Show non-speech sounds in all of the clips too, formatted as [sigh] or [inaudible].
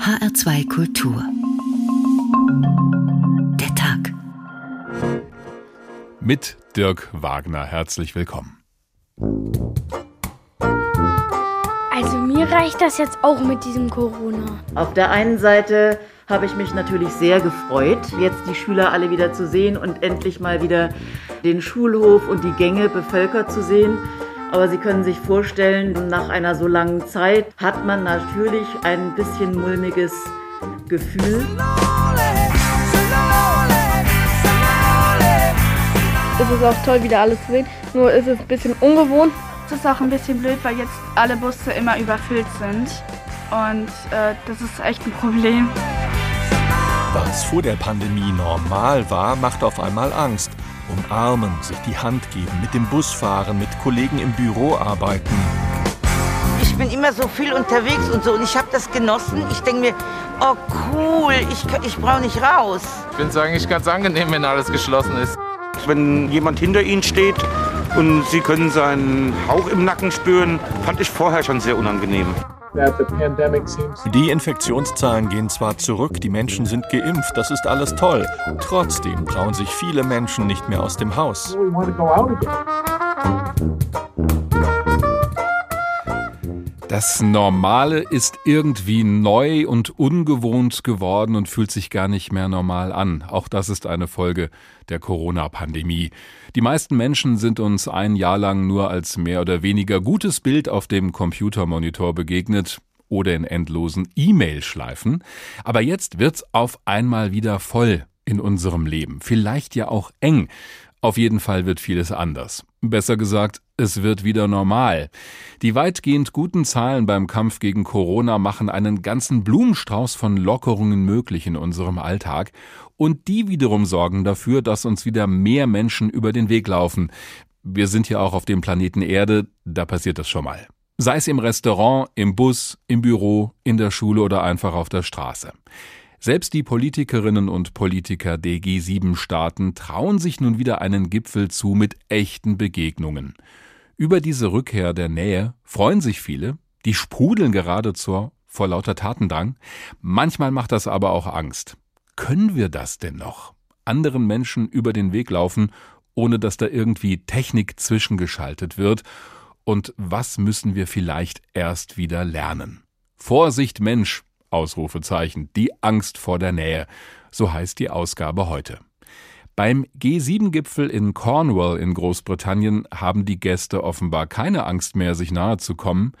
HR2 Kultur. Der Tag. Mit Dirk Wagner. Herzlich willkommen. Also mir reicht das jetzt auch mit diesem Corona. Auf der einen Seite habe ich mich natürlich sehr gefreut, jetzt die Schüler alle wieder zu sehen und endlich mal wieder den Schulhof und die Gänge bevölkert zu sehen. Aber Sie können sich vorstellen, nach einer so langen Zeit hat man natürlich ein bisschen mulmiges Gefühl. Es ist auch toll, wieder alles zu sehen. Nur ist es ein bisschen ungewohnt. Es ist auch ein bisschen blöd, weil jetzt alle Busse immer überfüllt sind. Und äh, das ist echt ein Problem. Was vor der Pandemie normal war, macht auf einmal Angst umarmen, sich die Hand geben, mit dem Bus fahren, mit Kollegen im Büro arbeiten. Ich bin immer so viel unterwegs und so und ich habe das genossen. Ich denke mir, oh cool, ich, ich brauche nicht raus. Ich finde es eigentlich ganz angenehm, wenn alles geschlossen ist. Wenn jemand hinter Ihnen steht und Sie können seinen Hauch im Nacken spüren, fand ich vorher schon sehr unangenehm. Die Infektionszahlen gehen zwar zurück, die Menschen sind geimpft, das ist alles toll. Trotzdem trauen sich viele Menschen nicht mehr aus dem Haus. Das Normale ist irgendwie neu und ungewohnt geworden und fühlt sich gar nicht mehr normal an. Auch das ist eine Folge der Corona-Pandemie. Die meisten Menschen sind uns ein Jahr lang nur als mehr oder weniger gutes Bild auf dem Computermonitor begegnet oder in endlosen E-Mail-Schleifen. Aber jetzt wird's auf einmal wieder voll in unserem Leben. Vielleicht ja auch eng. Auf jeden Fall wird vieles anders. Besser gesagt, es wird wieder normal. Die weitgehend guten Zahlen beim Kampf gegen Corona machen einen ganzen Blumenstrauß von Lockerungen möglich in unserem Alltag. Und die wiederum sorgen dafür, dass uns wieder mehr Menschen über den Weg laufen. Wir sind ja auch auf dem Planeten Erde, da passiert das schon mal. Sei es im Restaurant, im Bus, im Büro, in der Schule oder einfach auf der Straße. Selbst die Politikerinnen und Politiker der G7-Staaten trauen sich nun wieder einen Gipfel zu mit echten Begegnungen. Über diese Rückkehr der Nähe freuen sich viele, die sprudeln geradezu vor lauter Tatendrang. Manchmal macht das aber auch Angst. Können wir das denn noch? Anderen Menschen über den Weg laufen, ohne dass da irgendwie Technik zwischengeschaltet wird? Und was müssen wir vielleicht erst wieder lernen? Vorsicht Mensch, Ausrufezeichen, die Angst vor der Nähe. So heißt die Ausgabe heute. Beim G7-Gipfel in Cornwall in Großbritannien haben die Gäste offenbar keine Angst mehr, sich nahe zu kommen.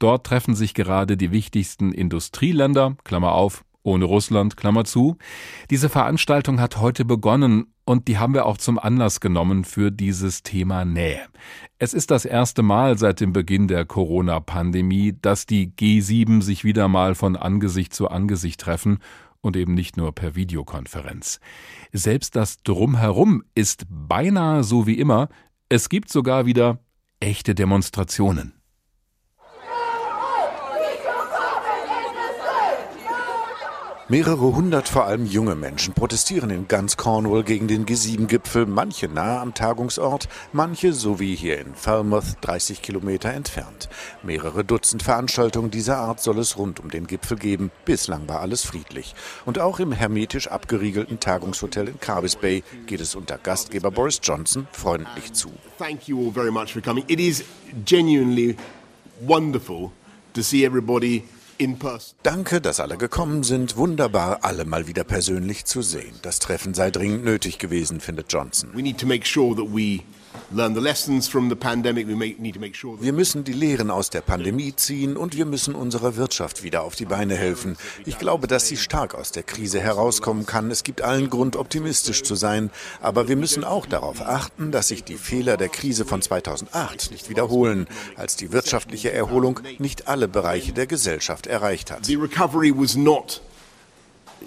Dort treffen sich gerade die wichtigsten Industrieländer, Klammer auf, ohne Russland, Klammer zu. Diese Veranstaltung hat heute begonnen und die haben wir auch zum Anlass genommen für dieses Thema Nähe. Es ist das erste Mal seit dem Beginn der Corona-Pandemie, dass die G7 sich wieder mal von Angesicht zu Angesicht treffen und eben nicht nur per Videokonferenz. Selbst das Drumherum ist beinahe so wie immer. Es gibt sogar wieder echte Demonstrationen. Mehrere hundert, vor allem junge Menschen, protestieren in ganz Cornwall gegen den G7-Gipfel, manche nahe am Tagungsort, manche, so wie hier in Falmouth, 30 Kilometer entfernt. Mehrere Dutzend Veranstaltungen dieser Art soll es rund um den Gipfel geben. Bislang war alles friedlich. Und auch im hermetisch abgeriegelten Tagungshotel in Carbis Bay geht es unter Gastgeber Boris Johnson freundlich zu. Thank you all very much for coming. It is genuinely wonderful to see everybody Danke, dass alle gekommen sind. Wunderbar, alle mal wieder persönlich zu sehen. Das Treffen sei dringend nötig gewesen, findet Johnson. We need to make sure that we wir müssen die Lehren aus der Pandemie ziehen und wir müssen unserer Wirtschaft wieder auf die Beine helfen. Ich glaube, dass sie stark aus der Krise herauskommen kann. Es gibt allen Grund, optimistisch zu sein. Aber wir müssen auch darauf achten, dass sich die Fehler der Krise von 2008 nicht wiederholen, als die wirtschaftliche Erholung nicht alle Bereiche der Gesellschaft erreicht hat. The recovery was not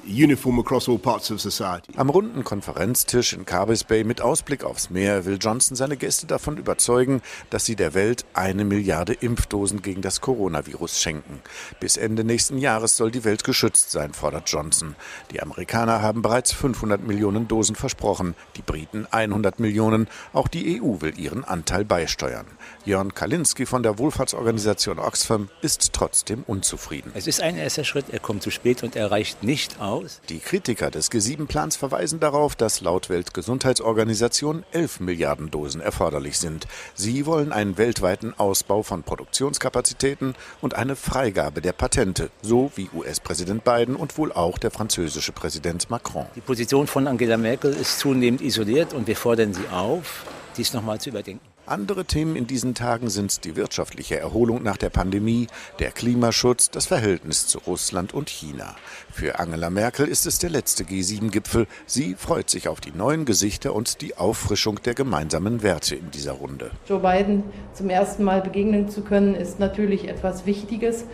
uniform across all parts of society. Am runden Konferenztisch in Carbis Bay mit Ausblick aufs Meer will Johnson seine Gäste davon überzeugen, dass sie der Welt eine Milliarde Impfdosen gegen das Coronavirus schenken. Bis Ende nächsten Jahres soll die Welt geschützt sein, fordert Johnson. Die Amerikaner haben bereits 500 Millionen Dosen versprochen, die Briten 100 Millionen. Auch die EU will ihren Anteil beisteuern. Jörn Kalinski von der Wohlfahrtsorganisation Oxfam ist trotzdem unzufrieden. Es ist ein erster Schritt, er kommt zu spät und er reicht nicht aus. Die Kritiker des G7-Plans verweisen darauf, dass laut Weltgesundheitsorganisation 11 Milliarden Dosen erforderlich sind. Sie wollen einen weltweiten Ausbau von Produktionskapazitäten und eine Freigabe der Patente, so wie US-Präsident Biden und wohl auch der französische Präsident Macron. Die Position von Angela Merkel ist zunehmend isoliert und wir fordern sie auf, dies nochmal zu überdenken. Andere Themen in diesen Tagen sind die wirtschaftliche Erholung nach der Pandemie, der Klimaschutz, das Verhältnis zu Russland und China. Für Angela Merkel ist es der letzte G7-Gipfel. Sie freut sich auf die neuen Gesichter und die Auffrischung der gemeinsamen Werte in dieser Runde. Joe Biden zum ersten Mal begegnen zu können, ist natürlich etwas Wichtiges,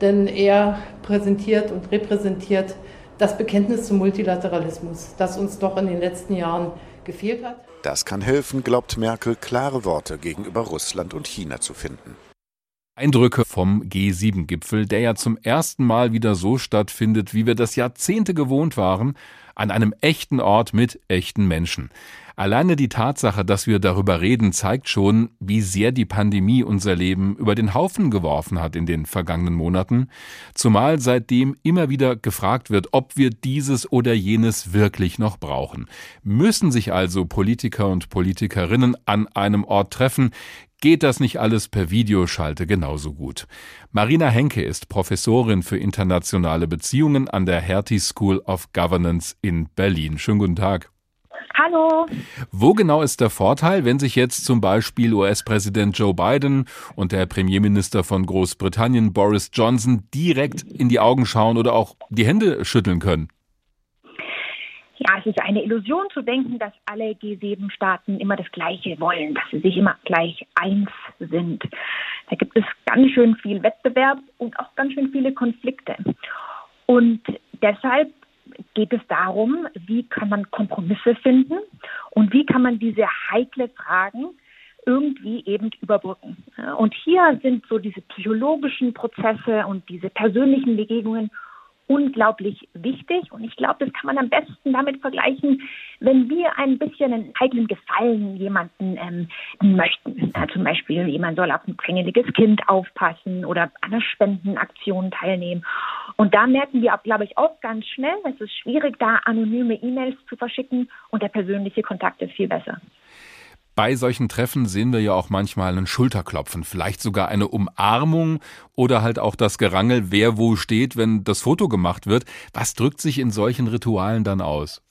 denn er präsentiert und repräsentiert das Bekenntnis zum Multilateralismus, das uns doch in den letzten Jahren gefehlt hat. Das kann helfen, glaubt Merkel, klare Worte gegenüber Russland und China zu finden. Eindrücke vom G7-Gipfel, der ja zum ersten Mal wieder so stattfindet, wie wir das Jahrzehnte gewohnt waren, an einem echten Ort mit echten Menschen. Alleine die Tatsache, dass wir darüber reden, zeigt schon, wie sehr die Pandemie unser Leben über den Haufen geworfen hat in den vergangenen Monaten, zumal seitdem immer wieder gefragt wird, ob wir dieses oder jenes wirklich noch brauchen. Müssen sich also Politiker und Politikerinnen an einem Ort treffen, geht das nicht alles per Videoschalte genauso gut. Marina Henke ist Professorin für internationale Beziehungen an der Hertie School of Governance in Berlin. Schönen guten Tag. Hallo. Wo genau ist der Vorteil, wenn sich jetzt zum Beispiel US-Präsident Joe Biden und der Premierminister von Großbritannien Boris Johnson direkt in die Augen schauen oder auch die Hände schütteln können? Ja, es ist eine Illusion zu denken, dass alle G7-Staaten immer das Gleiche wollen, dass sie sich immer gleich eins sind. Da gibt es ganz schön viel Wettbewerb und auch ganz schön viele Konflikte. Und deshalb geht es darum, wie kann man Kompromisse finden und wie kann man diese heikle Fragen irgendwie eben überbrücken. Und hier sind so diese psychologischen Prozesse und diese persönlichen Begegnungen unglaublich wichtig. Und ich glaube, das kann man am besten damit vergleichen, wenn wir ein bisschen einen heiklen Gefallen jemanden ähm, möchten. Ja, zum Beispiel, jemand soll auf ein quengeliges Kind aufpassen oder an einer Spendenaktion teilnehmen. Und da merken wir, glaube ich, auch ganz schnell, es ist schwierig, da anonyme E-Mails zu verschicken und der persönliche Kontakt ist viel besser. Bei solchen Treffen sehen wir ja auch manchmal einen Schulterklopfen, vielleicht sogar eine Umarmung oder halt auch das Gerangel, wer wo steht, wenn das Foto gemacht wird. Was drückt sich in solchen Ritualen dann aus?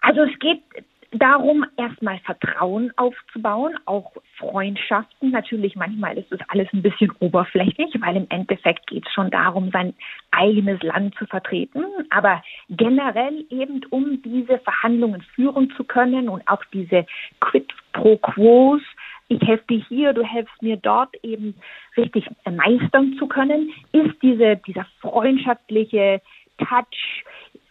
Also es geht darum, erstmal Vertrauen aufzubauen, auch Freundschaften. Natürlich, manchmal ist das alles ein bisschen oberflächlich, weil im Endeffekt geht es schon darum, sein eigenes Land zu vertreten. Aber generell eben, um diese Verhandlungen führen zu können und auch diese Quid pro Quos, ich helfe dir hier, du helfst mir dort eben richtig meistern zu können, ist diese, dieser freundschaftliche Touch,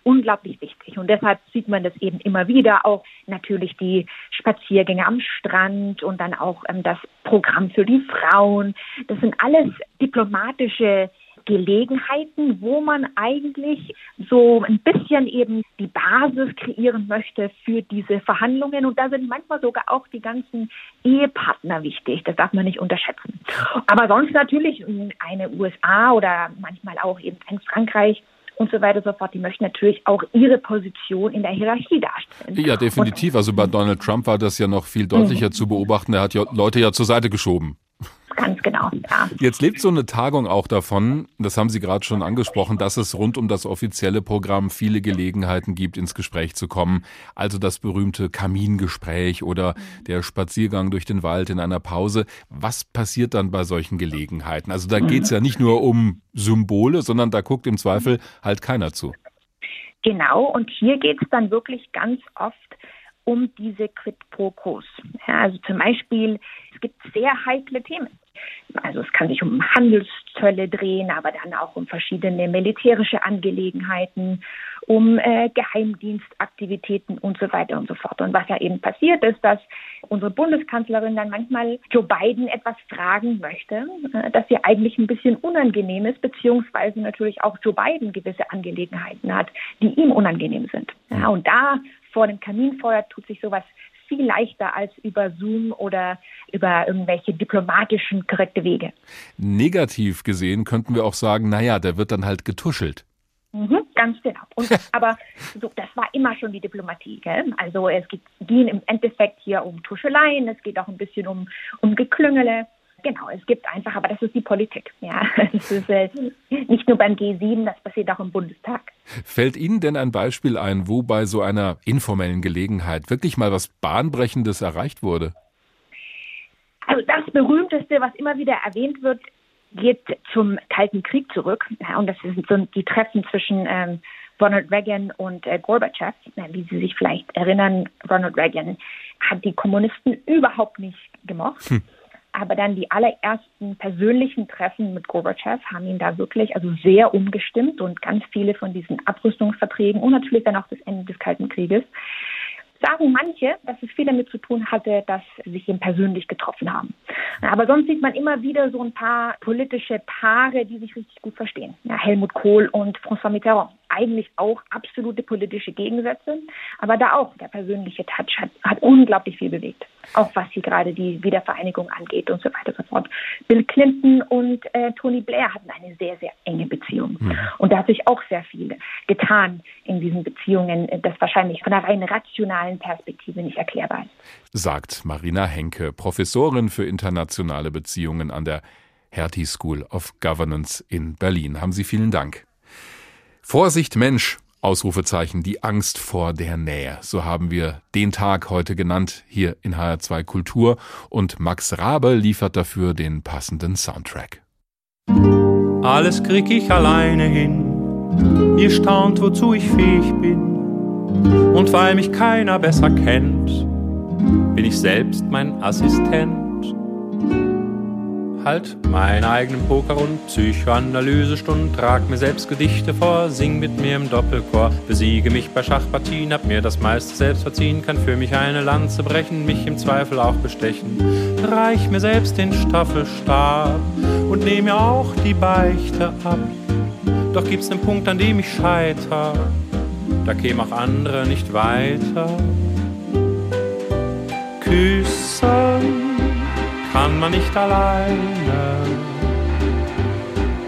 unglaublich wichtig. Und deshalb sieht man das eben immer wieder, auch natürlich die Spaziergänge am Strand und dann auch ähm, das Programm für die Frauen. Das sind alles diplomatische Gelegenheiten, wo man eigentlich so ein bisschen eben die Basis kreieren möchte für diese Verhandlungen. Und da sind manchmal sogar auch die ganzen Ehepartner wichtig. Das darf man nicht unterschätzen. Aber sonst natürlich eine USA oder manchmal auch eben ein Frankreich und so weiter und so fort. Die möchten natürlich auch ihre Position in der Hierarchie darstellen. Ja, definitiv. Also bei Donald Trump war das ja noch viel deutlicher mhm. zu beobachten. Er hat ja Leute ja zur Seite geschoben. Ganz genau, ja. Jetzt lebt so eine Tagung auch davon, das haben Sie gerade schon angesprochen, dass es rund um das offizielle Programm viele Gelegenheiten gibt, ins Gespräch zu kommen. Also das berühmte Kamingespräch oder der Spaziergang durch den Wald in einer Pause. Was passiert dann bei solchen Gelegenheiten? Also da geht es ja nicht nur um Symbole, sondern da guckt im Zweifel halt keiner zu. Genau, und hier geht es dann wirklich ganz oft um diese Quid pro Quos. Ja, also zum Beispiel, es gibt sehr heikle Themen. Also es kann sich um Handelszölle drehen, aber dann auch um verschiedene militärische Angelegenheiten um äh, Geheimdienstaktivitäten und so weiter und so fort. Und was ja eben passiert ist, dass unsere Bundeskanzlerin dann manchmal Joe Biden etwas fragen möchte, äh, das ihr eigentlich ein bisschen unangenehm ist, beziehungsweise natürlich auch Joe Biden gewisse Angelegenheiten hat, die ihm unangenehm sind. Ja, und da vor dem Kaminfeuer tut sich sowas viel leichter als über Zoom oder über irgendwelche diplomatischen korrekte Wege. Negativ gesehen könnten wir auch sagen, naja, der wird dann halt getuschelt. Mhm, ganz genau. Und, [laughs] aber so, das war immer schon die Diplomatie. Gell? Also es geht, ging im Endeffekt hier um Tuscheleien, es geht auch ein bisschen um, um Geklüngele. Genau, es gibt einfach, aber das ist die Politik. Ja, [laughs] das ist äh, nicht nur beim G7, das passiert auch im Bundestag. Fällt Ihnen denn ein Beispiel ein, wo bei so einer informellen Gelegenheit wirklich mal was Bahnbrechendes erreicht wurde? Also das berühmteste, was immer wieder erwähnt wird, geht zum Kalten Krieg zurück. Ja, und das sind so die Treffen zwischen ähm, Ronald Reagan und äh, Gorbatschow. Ja, wie Sie sich vielleicht erinnern, Ronald Reagan hat die Kommunisten überhaupt nicht gemocht. Hm. Aber dann die allerersten persönlichen Treffen mit Gorbatschow haben ihn da wirklich also sehr umgestimmt und ganz viele von diesen Abrüstungsverträgen und natürlich dann auch das Ende des Kalten Krieges sagen manche, dass es viel damit zu tun hatte, dass sie sich eben persönlich getroffen haben. Aber sonst sieht man immer wieder so ein paar politische Paare, die sich richtig gut verstehen. Ja, Helmut Kohl und François Mitterrand eigentlich auch absolute politische Gegensätze, aber da auch der persönliche Touch hat, hat unglaublich viel bewegt, auch was hier gerade die Wiedervereinigung angeht und so weiter und so fort. Bill Clinton und äh, Tony Blair hatten eine sehr, sehr enge Beziehung mhm. und da hat sich auch sehr viel getan in diesen Beziehungen, das wahrscheinlich von einer rein rationalen Perspektive nicht erklärbar ist. Sagt Marina Henke, Professorin für internationale Beziehungen an der Hertie School of Governance in Berlin. Haben Sie vielen Dank. Vorsicht Mensch, Ausrufezeichen, die Angst vor der Nähe. So haben wir den Tag heute genannt hier in HR2 Kultur und Max Rabe liefert dafür den passenden Soundtrack. Alles krieg ich alleine hin. Ihr staunt, wozu ich fähig bin. Und weil mich keiner besser kennt, bin ich selbst mein Assistent halt meine eigenen Poker- und Psychoanalysestunden, trag mir selbst Gedichte vor, sing mit mir im Doppelchor, besiege mich bei Schachpartien, hab mir das meiste selbst verziehen, kann für mich eine Lanze brechen, mich im Zweifel auch bestechen, reich mir selbst den Staffelstab und nehm mir auch die Beichte ab. Doch gibt's einen Punkt, an dem ich scheiter, da kämen auch andere nicht weiter. Küssen kann man nicht alleine.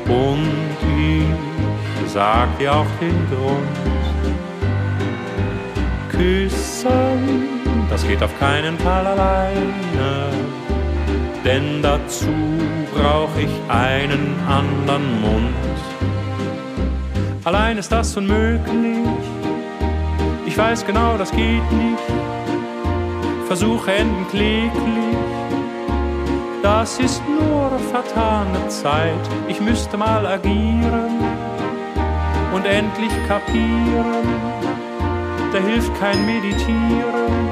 Und ich sag dir auch den Grund. Küssen, das geht auf keinen Fall alleine. Denn dazu brauch ich einen anderen Mund. Allein ist das unmöglich. Ich weiß genau, das geht nicht. Versuche enden kläglich das ist nur vertane Zeit. Ich müsste mal agieren und endlich kapieren. Da hilft kein Meditieren.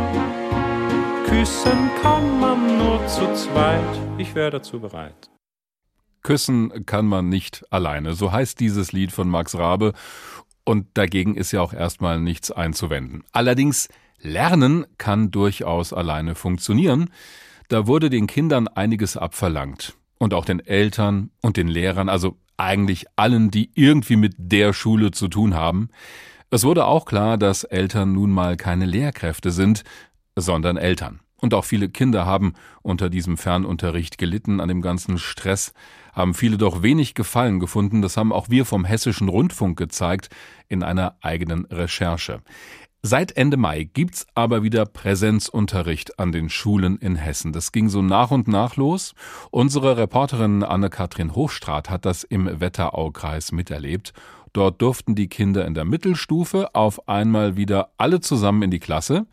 Küssen kann man nur zu zweit. Ich wäre dazu bereit. Küssen kann man nicht alleine. So heißt dieses Lied von Max Rabe. Und dagegen ist ja auch erstmal nichts einzuwenden. Allerdings, Lernen kann durchaus alleine funktionieren. Da wurde den Kindern einiges abverlangt. Und auch den Eltern und den Lehrern, also eigentlich allen, die irgendwie mit der Schule zu tun haben. Es wurde auch klar, dass Eltern nun mal keine Lehrkräfte sind, sondern Eltern. Und auch viele Kinder haben unter diesem Fernunterricht gelitten, an dem ganzen Stress, haben viele doch wenig Gefallen gefunden. Das haben auch wir vom Hessischen Rundfunk gezeigt in einer eigenen Recherche. Seit Ende Mai gibt's aber wieder Präsenzunterricht an den Schulen in Hessen. Das ging so nach und nach los. Unsere Reporterin Anne-Kathrin Hochstrat hat das im Wetteraukreis miterlebt. Dort durften die Kinder in der Mittelstufe auf einmal wieder alle zusammen in die Klasse.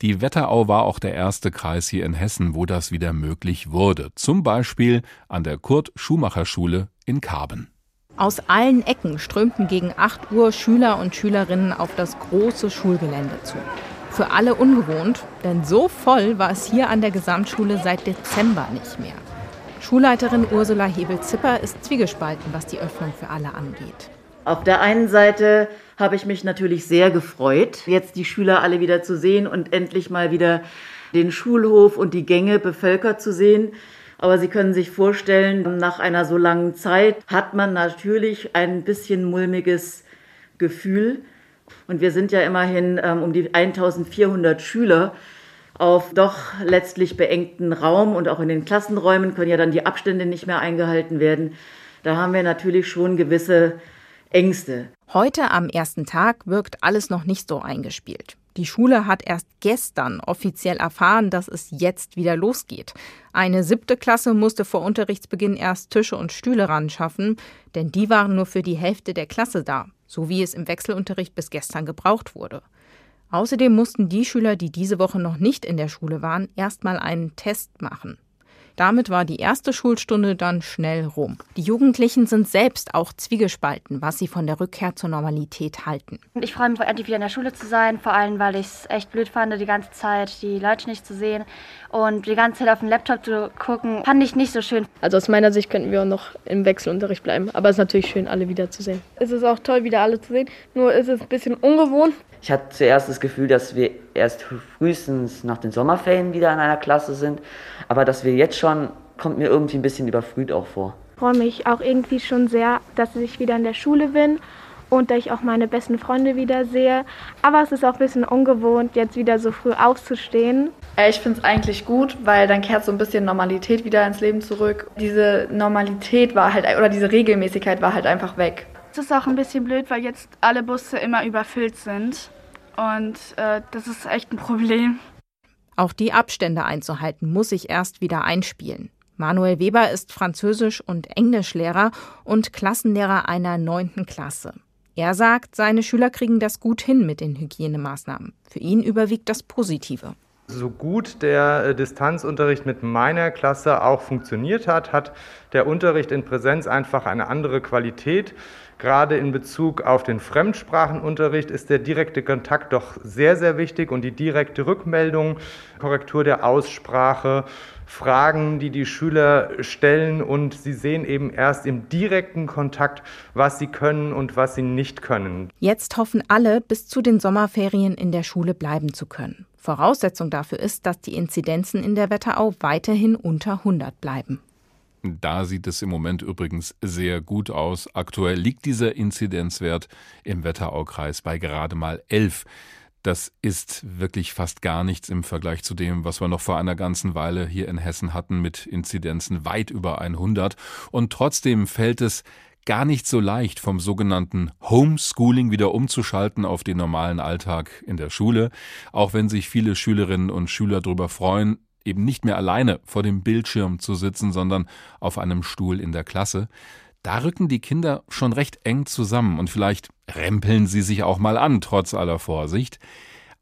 Die Wetterau war auch der erste Kreis hier in Hessen, wo das wieder möglich wurde. Zum Beispiel an der Kurt-Schumacher-Schule in Karben. Aus allen Ecken strömten gegen 8 Uhr Schüler und Schülerinnen auf das große Schulgelände zu. Für alle ungewohnt, denn so voll war es hier an der Gesamtschule seit Dezember nicht mehr. Schulleiterin Ursula Hebel-Zipper ist zwiegespalten, was die Öffnung für alle angeht. Auf der einen Seite habe ich mich natürlich sehr gefreut, jetzt die Schüler alle wieder zu sehen und endlich mal wieder den Schulhof und die Gänge bevölkert zu sehen. Aber Sie können sich vorstellen, nach einer so langen Zeit hat man natürlich ein bisschen mulmiges Gefühl. Und wir sind ja immerhin ähm, um die 1400 Schüler auf doch letztlich beengten Raum und auch in den Klassenräumen können ja dann die Abstände nicht mehr eingehalten werden. Da haben wir natürlich schon gewisse Ängste. Heute am ersten Tag wirkt alles noch nicht so eingespielt. Die Schule hat erst gestern offiziell erfahren, dass es jetzt wieder losgeht. Eine siebte Klasse musste vor Unterrichtsbeginn erst Tische und Stühle ran schaffen, denn die waren nur für die Hälfte der Klasse da, so wie es im Wechselunterricht bis gestern gebraucht wurde. Außerdem mussten die Schüler, die diese Woche noch nicht in der Schule waren, erstmal einen Test machen. Damit war die erste Schulstunde dann schnell rum. Die Jugendlichen sind selbst auch zwiegespalten, was sie von der Rückkehr zur Normalität halten. Ich freue mich, endlich wieder in der Schule zu sein, vor allem, weil ich es echt blöd fand, die ganze Zeit die Leute nicht zu sehen und die ganze Zeit auf den Laptop zu gucken, fand ich nicht so schön. Also aus meiner Sicht könnten wir auch noch im Wechselunterricht bleiben, aber es ist natürlich schön, alle wiederzusehen. Es ist auch toll, wieder alle zu sehen, nur ist es ein bisschen ungewohnt. Ich hatte zuerst das Gefühl, dass wir erst frühestens nach den Sommerferien wieder in einer Klasse sind, aber dass wir jetzt schon, kommt mir irgendwie ein bisschen überfrüht auch vor. Ich freue mich auch irgendwie schon sehr, dass ich wieder in der Schule bin und dass ich auch meine besten Freunde wieder sehe. Aber es ist auch ein bisschen ungewohnt, jetzt wieder so früh aufzustehen. Ich finde es eigentlich gut, weil dann kehrt so ein bisschen Normalität wieder ins Leben zurück. Diese Normalität war halt, oder diese Regelmäßigkeit war halt einfach weg. Es ist auch ein bisschen blöd, weil jetzt alle Busse immer überfüllt sind. Und äh, das ist echt ein Problem. Auch die Abstände einzuhalten muss sich erst wieder einspielen. Manuel Weber ist Französisch- und Englischlehrer und Klassenlehrer einer neunten Klasse. Er sagt, seine Schüler kriegen das gut hin mit den Hygienemaßnahmen. Für ihn überwiegt das Positive. So gut der äh, Distanzunterricht mit meiner Klasse auch funktioniert hat, hat der Unterricht in Präsenz einfach eine andere Qualität. Gerade in Bezug auf den Fremdsprachenunterricht ist der direkte Kontakt doch sehr, sehr wichtig und die direkte Rückmeldung, Korrektur der Aussprache, Fragen, die die Schüler stellen und sie sehen eben erst im direkten Kontakt, was sie können und was sie nicht können. Jetzt hoffen alle, bis zu den Sommerferien in der Schule bleiben zu können. Voraussetzung dafür ist, dass die Inzidenzen in der Wetterau weiterhin unter 100 bleiben. Da sieht es im Moment übrigens sehr gut aus. Aktuell liegt dieser Inzidenzwert im Wetteraukreis bei gerade mal 11. Das ist wirklich fast gar nichts im Vergleich zu dem, was wir noch vor einer ganzen Weile hier in Hessen hatten mit Inzidenzen weit über 100. Und trotzdem fällt es gar nicht so leicht, vom sogenannten Homeschooling wieder umzuschalten auf den normalen Alltag in der Schule, auch wenn sich viele Schülerinnen und Schüler darüber freuen, eben nicht mehr alleine vor dem Bildschirm zu sitzen, sondern auf einem Stuhl in der Klasse. Da rücken die Kinder schon recht eng zusammen und vielleicht rempeln sie sich auch mal an, trotz aller Vorsicht.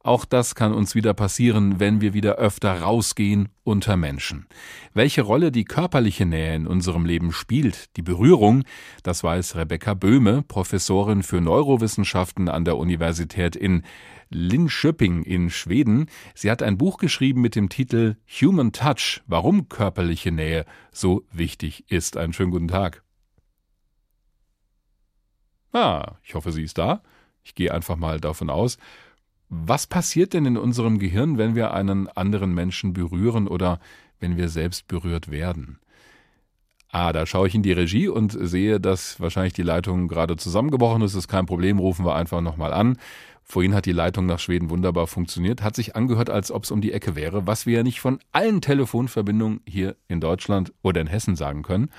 Auch das kann uns wieder passieren, wenn wir wieder öfter rausgehen unter Menschen. Welche Rolle die körperliche Nähe in unserem Leben spielt, die Berührung, das weiß Rebecca Böhme, Professorin für Neurowissenschaften an der Universität in Linköping in Schweden. Sie hat ein Buch geschrieben mit dem Titel Human Touch, warum körperliche Nähe so wichtig ist. Einen schönen guten Tag. Ah, ich hoffe, sie ist da. Ich gehe einfach mal davon aus. Was passiert denn in unserem Gehirn, wenn wir einen anderen Menschen berühren oder wenn wir selbst berührt werden? Ah, da schaue ich in die Regie und sehe, dass wahrscheinlich die Leitung gerade zusammengebrochen ist. Das ist kein Problem, rufen wir einfach nochmal an. Vorhin hat die Leitung nach Schweden wunderbar funktioniert, hat sich angehört, als ob es um die Ecke wäre, was wir ja nicht von allen Telefonverbindungen hier in Deutschland oder in Hessen sagen können.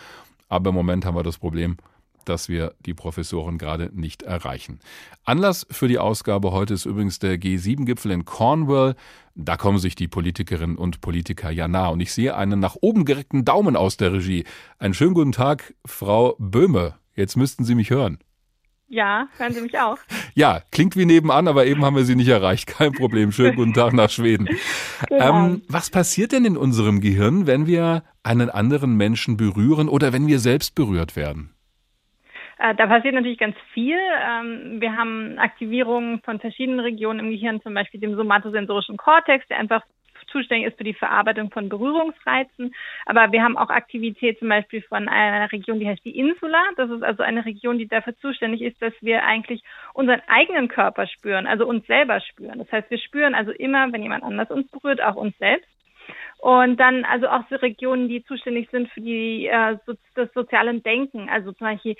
Aber im Moment haben wir das Problem, dass wir die Professoren gerade nicht erreichen. Anlass für die Ausgabe heute ist übrigens der G7-Gipfel in Cornwall. Da kommen sich die Politikerinnen und Politiker ja nah. Und ich sehe einen nach oben gereckten Daumen aus der Regie. Einen schönen guten Tag, Frau Böhme. Jetzt müssten Sie mich hören. Ja, hören Sie mich auch. [laughs] Ja, klingt wie nebenan, aber eben haben wir Sie nicht erreicht. Kein Problem. Schönen guten Tag nach Schweden. [laughs] Ähm, was passiert denn in unserem Gehirn, wenn wir einen anderen Menschen berühren oder wenn wir selbst berührt werden? Äh, da passiert natürlich ganz viel. Ähm, wir haben Aktivierungen von verschiedenen Regionen im Gehirn, zum Beispiel dem somatosensorischen Kortex, der einfach zuständig ist für die Verarbeitung von Berührungsreizen. Aber wir haben auch Aktivität zum Beispiel von einer Region, die heißt die Insula. Das ist also eine Region, die dafür zuständig ist, dass wir eigentlich unseren eigenen Körper spüren, also uns selber spüren. Das heißt, wir spüren also immer, wenn jemand anders uns berührt, auch uns selbst. Und dann also auch so Regionen, die zuständig sind für die äh, so, das soziale Denken, also zum Beispiel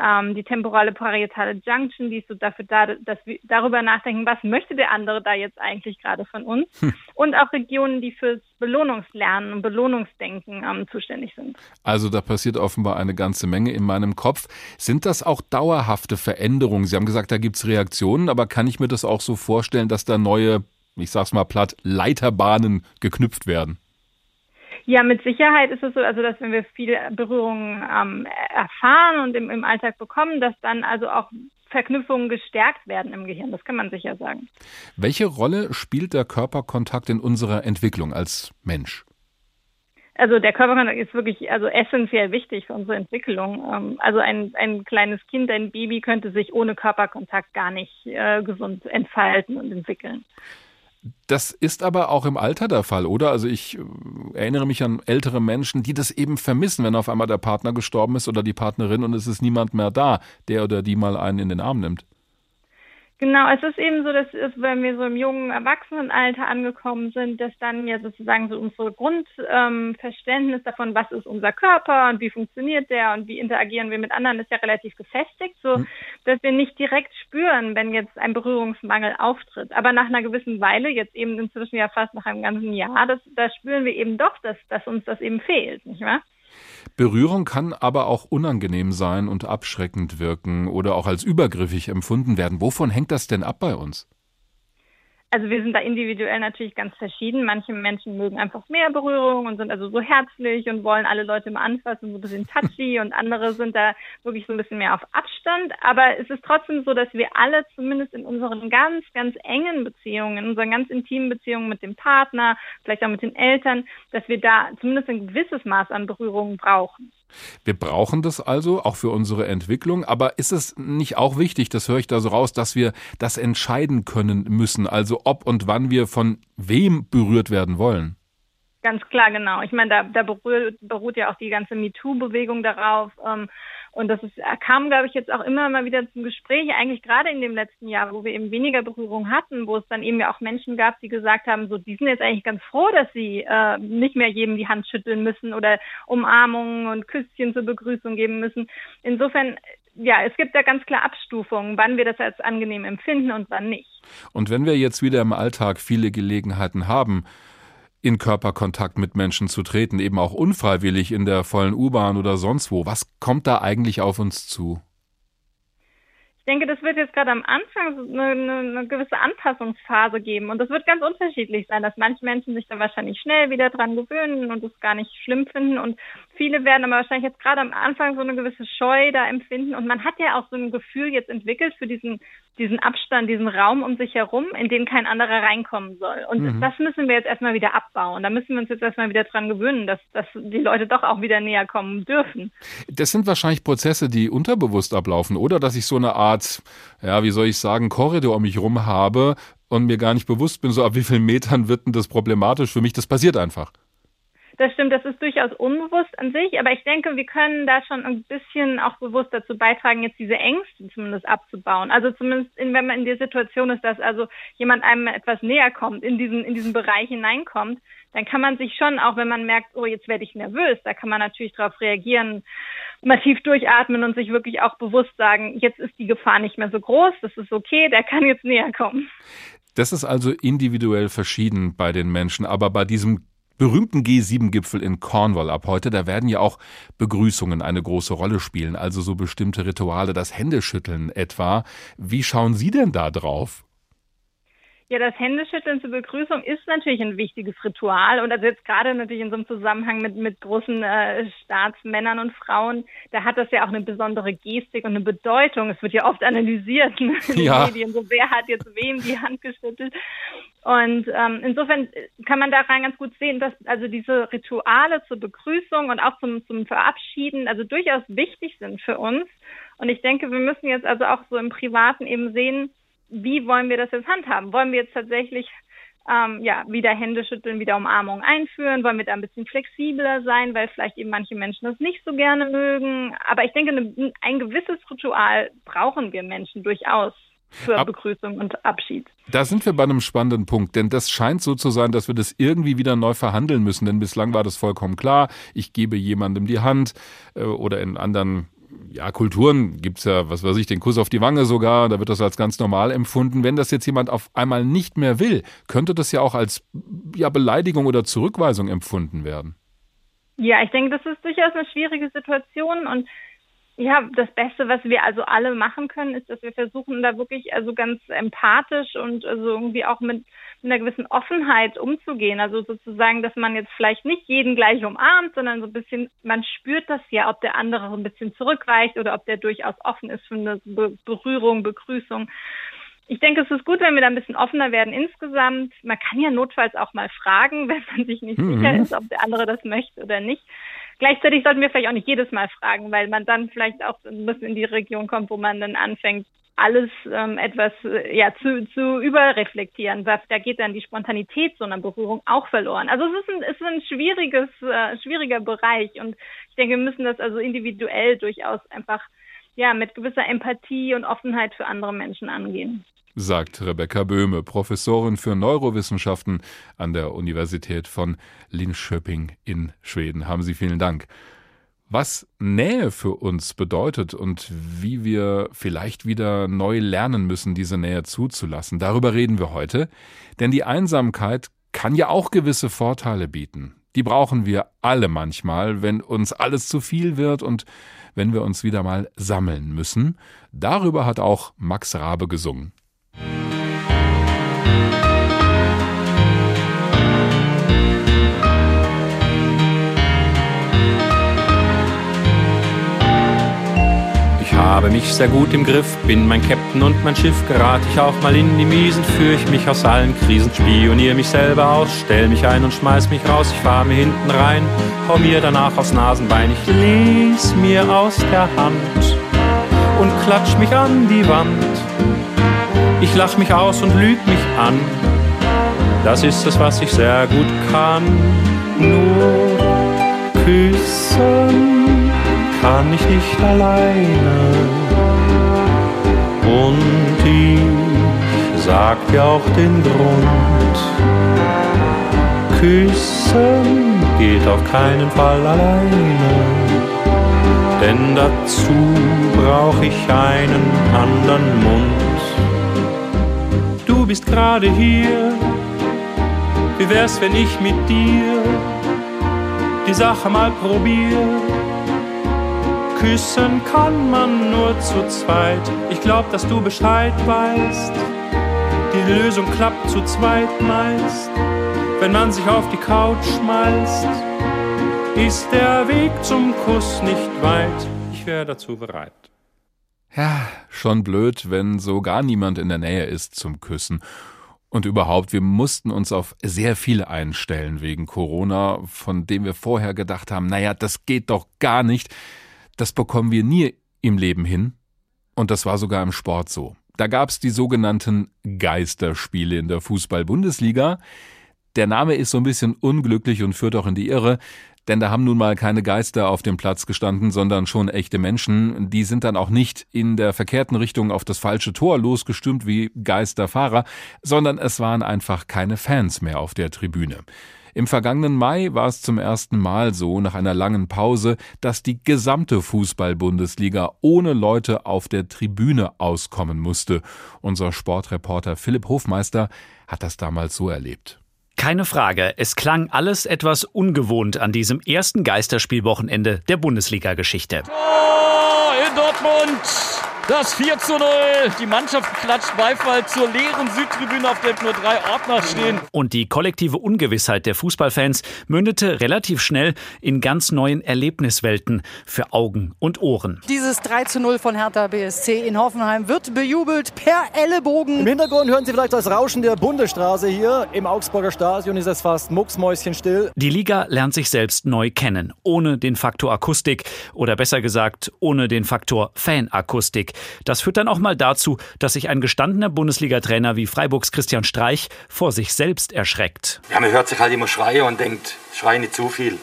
ähm, die temporale parietale Junction, die ist so dafür da, dass wir darüber nachdenken, was möchte der andere da jetzt eigentlich gerade von uns. Hm. Und auch Regionen, die fürs Belohnungslernen und Belohnungsdenken ähm, zuständig sind. Also da passiert offenbar eine ganze Menge in meinem Kopf. Sind das auch dauerhafte Veränderungen? Sie haben gesagt, da gibt es Reaktionen, aber kann ich mir das auch so vorstellen, dass da neue ich sag's mal platt, Leiterbahnen geknüpft werden? Ja, mit Sicherheit ist es so, also dass wenn wir viel Berührung ähm, erfahren und im, im Alltag bekommen, dass dann also auch Verknüpfungen gestärkt werden im Gehirn. Das kann man sicher sagen. Welche Rolle spielt der Körperkontakt in unserer Entwicklung als Mensch? Also der Körperkontakt ist wirklich also essentiell wichtig für unsere Entwicklung. Ähm, also ein, ein kleines Kind, ein Baby könnte sich ohne Körperkontakt gar nicht äh, gesund entfalten und entwickeln. Das ist aber auch im Alter der Fall, oder? Also ich äh, erinnere mich an ältere Menschen, die das eben vermissen, wenn auf einmal der Partner gestorben ist oder die Partnerin und es ist niemand mehr da, der oder die mal einen in den Arm nimmt. Genau, es ist eben so, dass es, wenn wir so im jungen Erwachsenenalter angekommen sind, dass dann ja sozusagen so unsere Grundverständnis ähm, davon, was ist unser Körper und wie funktioniert der und wie interagieren wir mit anderen, ist ja relativ gefestigt, so mhm. dass wir nicht direkt spüren, wenn jetzt ein Berührungsmangel auftritt. Aber nach einer gewissen Weile, jetzt eben inzwischen ja fast nach einem ganzen Jahr, das, da spüren wir eben doch, dass, dass uns das eben fehlt, nicht wahr? Berührung kann aber auch unangenehm sein und abschreckend wirken oder auch als übergriffig empfunden werden. Wovon hängt das denn ab bei uns? Also wir sind da individuell natürlich ganz verschieden. Manche Menschen mögen einfach mehr Berührung und sind also so herzlich und wollen alle Leute mal anfassen, so ein bisschen touchy [laughs] und andere sind da wirklich so ein bisschen mehr auf Abstand. Aber es ist trotzdem so, dass wir alle zumindest in unseren ganz, ganz engen Beziehungen, in unseren ganz intimen Beziehungen mit dem Partner, vielleicht auch mit den Eltern, dass wir da zumindest ein gewisses Maß an Berührung brauchen. Wir brauchen das also auch für unsere Entwicklung. Aber ist es nicht auch wichtig, das höre ich da so raus, dass wir das entscheiden können müssen, also ob und wann wir von wem berührt werden wollen? Ganz klar, genau. Ich meine, da, da beruht, beruht ja auch die ganze MeToo-Bewegung darauf. Ähm, und das ist, kam, glaube ich, jetzt auch immer mal wieder zum Gespräch, eigentlich gerade in dem letzten Jahr, wo wir eben weniger Berührung hatten, wo es dann eben ja auch Menschen gab, die gesagt haben, so, die sind jetzt eigentlich ganz froh, dass sie äh, nicht mehr jedem die Hand schütteln müssen oder Umarmungen und Küsschen zur Begrüßung geben müssen. Insofern ja, es gibt da ganz klar Abstufungen, wann wir das als angenehm empfinden und wann nicht. Und wenn wir jetzt wieder im Alltag viele Gelegenheiten haben, in Körperkontakt mit Menschen zu treten, eben auch unfreiwillig in der vollen U-Bahn oder sonst wo. Was kommt da eigentlich auf uns zu? Ich denke, das wird jetzt gerade am Anfang eine, eine, gewisse Anpassungsphase geben. Und das wird ganz unterschiedlich sein, dass manche Menschen sich dann wahrscheinlich schnell wieder dran gewöhnen und es gar nicht schlimm finden. Und viele werden aber wahrscheinlich jetzt gerade am Anfang so eine gewisse Scheu da empfinden. Und man hat ja auch so ein Gefühl jetzt entwickelt für diesen, diesen Abstand, diesen Raum um sich herum, in den kein anderer reinkommen soll. Und mhm. das müssen wir jetzt erstmal wieder abbauen. Da müssen wir uns jetzt erstmal wieder dran gewöhnen, dass, dass die Leute doch auch wieder näher kommen dürfen. Das sind wahrscheinlich Prozesse, die unterbewusst ablaufen, oder? Dass ich so eine Art, ja, wie soll ich sagen, Korridor um mich rum habe und mir gar nicht bewusst bin, so ab wie vielen Metern wird denn das problematisch für mich. Das passiert einfach. Das stimmt, das ist durchaus unbewusst an sich, aber ich denke, wir können da schon ein bisschen auch bewusst dazu beitragen, jetzt diese Ängste zumindest abzubauen. Also zumindest, in, wenn man in der Situation ist, dass also jemand einem etwas näher kommt, in diesen, in diesen Bereich hineinkommt, dann kann man sich schon, auch wenn man merkt, oh, jetzt werde ich nervös, da kann man natürlich darauf reagieren, massiv durchatmen und sich wirklich auch bewusst sagen, jetzt ist die Gefahr nicht mehr so groß, das ist okay, der kann jetzt näher kommen. Das ist also individuell verschieden bei den Menschen, aber bei diesem berühmten G7-Gipfel in Cornwall ab heute, da werden ja auch Begrüßungen eine große Rolle spielen, also so bestimmte Rituale, das Händeschütteln etwa. Wie schauen Sie denn da drauf? Ja, das Händeschütteln zur Begrüßung ist natürlich ein wichtiges Ritual und also jetzt gerade natürlich in so einem Zusammenhang mit, mit großen äh, Staatsmännern und Frauen, da hat das ja auch eine besondere Gestik und eine Bedeutung. Es wird ja oft analysiert in den ja. Medien, so wer hat jetzt wem die Hand geschüttelt. Und ähm, insofern kann man daran ganz gut sehen, dass also diese Rituale zur Begrüßung und auch zum, zum Verabschieden also durchaus wichtig sind für uns. Und ich denke, wir müssen jetzt also auch so im Privaten eben sehen, wie wollen wir das jetzt handhaben? Wollen wir jetzt tatsächlich ähm, ja, wieder Hände schütteln, wieder Umarmung einführen? Wollen wir da ein bisschen flexibler sein, weil vielleicht eben manche Menschen das nicht so gerne mögen? Aber ich denke, eine, ein gewisses Ritual brauchen wir Menschen durchaus für Ab Begrüßung und Abschied. Da sind wir bei einem spannenden Punkt, denn das scheint so zu sein, dass wir das irgendwie wieder neu verhandeln müssen, denn bislang war das vollkommen klar, ich gebe jemandem die Hand äh, oder in anderen ja, Kulturen gibt's ja, was weiß ich, den Kuss auf die Wange sogar, da wird das als ganz normal empfunden. Wenn das jetzt jemand auf einmal nicht mehr will, könnte das ja auch als ja, Beleidigung oder Zurückweisung empfunden werden. Ja, ich denke, das ist durchaus eine schwierige Situation und ja, das Beste, was wir also alle machen können, ist, dass wir versuchen, da wirklich also ganz empathisch und also irgendwie auch mit, mit einer gewissen Offenheit umzugehen. Also sozusagen, dass man jetzt vielleicht nicht jeden gleich umarmt, sondern so ein bisschen, man spürt das ja, ob der andere so ein bisschen zurückweicht oder ob der durchaus offen ist für eine Be Berührung, Begrüßung. Ich denke, es ist gut, wenn wir da ein bisschen offener werden insgesamt. Man kann ja notfalls auch mal fragen, [laughs] wenn man sich nicht mhm. sicher ist, ob der andere das möchte oder nicht. Gleichzeitig sollten wir vielleicht auch nicht jedes Mal fragen, weil man dann vielleicht auch ein bisschen in die Region kommt, wo man dann anfängt, alles ähm, etwas äh, ja zu, zu überreflektieren. Da geht dann die Spontanität so einer Berührung auch verloren. Also es ist ein, es ist ein schwieriges, äh, schwieriger Bereich und ich denke, wir müssen das also individuell durchaus einfach ja mit gewisser Empathie und Offenheit für andere Menschen angehen sagt Rebecca Böhme, Professorin für Neurowissenschaften an der Universität von Linköping in Schweden. Haben Sie vielen Dank. Was Nähe für uns bedeutet und wie wir vielleicht wieder neu lernen müssen, diese Nähe zuzulassen, darüber reden wir heute. Denn die Einsamkeit kann ja auch gewisse Vorteile bieten. Die brauchen wir alle manchmal, wenn uns alles zu viel wird und wenn wir uns wieder mal sammeln müssen. Darüber hat auch Max Rabe gesungen. Habe mich sehr gut im Griff, bin mein Captain und mein Schiff, gerate ich auch mal in die Miesen, führe ich mich aus allen Krisen, spioniere mich selber aus, stell mich ein und schmeiß mich raus, ich fahr mir hinten rein, hau mir danach aufs Nasenbein, ich les mir aus der Hand und klatsch mich an die Wand. Ich lach mich aus und lüg mich an, das ist es, was ich sehr gut kann, nur küssen kann ich nicht alleine. Und ich sag dir auch den Grund. Küssen geht auf keinen Fall alleine. Denn dazu brauch ich einen anderen Mund. Du bist gerade hier. Wie wär's, wenn ich mit dir die Sache mal probier? Küssen kann man nur zu zweit. Ich glaub, dass du Bescheid weißt. Die Lösung klappt zu zweit meist. Wenn man sich auf die Couch schmeißt, ist der Weg zum Kuss nicht weit. Ich wäre dazu bereit. Ja, schon blöd, wenn so gar niemand in der Nähe ist zum Küssen. Und überhaupt, wir mussten uns auf sehr viele einstellen wegen Corona, von dem wir vorher gedacht haben, naja, das geht doch gar nicht. Das bekommen wir nie im Leben hin. Und das war sogar im Sport so. Da gab es die sogenannten Geisterspiele in der Fußball-Bundesliga. Der Name ist so ein bisschen unglücklich und führt auch in die Irre, denn da haben nun mal keine Geister auf dem Platz gestanden, sondern schon echte Menschen. Die sind dann auch nicht in der verkehrten Richtung auf das falsche Tor losgestürmt wie Geisterfahrer, sondern es waren einfach keine Fans mehr auf der Tribüne. Im vergangenen Mai war es zum ersten Mal so, nach einer langen Pause, dass die gesamte Fußball-Bundesliga ohne Leute auf der Tribüne auskommen musste. Unser Sportreporter Philipp Hofmeister hat das damals so erlebt. Keine Frage, es klang alles etwas ungewohnt an diesem ersten Geisterspielwochenende der Bundesliga-Geschichte. Oh, in Dortmund! Das 4 zu 0. Die Mannschaft klatscht Beifall zur leeren Südtribüne, auf der nur drei Ordner stehen. Und die kollektive Ungewissheit der Fußballfans mündete relativ schnell in ganz neuen Erlebniswelten für Augen und Ohren. Dieses 3 zu 0 von Hertha BSC in Hoffenheim wird bejubelt per Ellenbogen. Im Hintergrund hören Sie vielleicht das Rauschen der Bundesstraße hier. Im Augsburger Stadion ist es fast mucksmäuschenstill. Die Liga lernt sich selbst neu kennen, ohne den Faktor Akustik oder besser gesagt ohne den Faktor Fanakustik. Das führt dann auch mal dazu, dass sich ein gestandener Bundesliga-Trainer wie Freiburgs Christian Streich vor sich selbst erschreckt. Ja, man hört sich halt immer schreien und denkt, schrei nicht zu viel.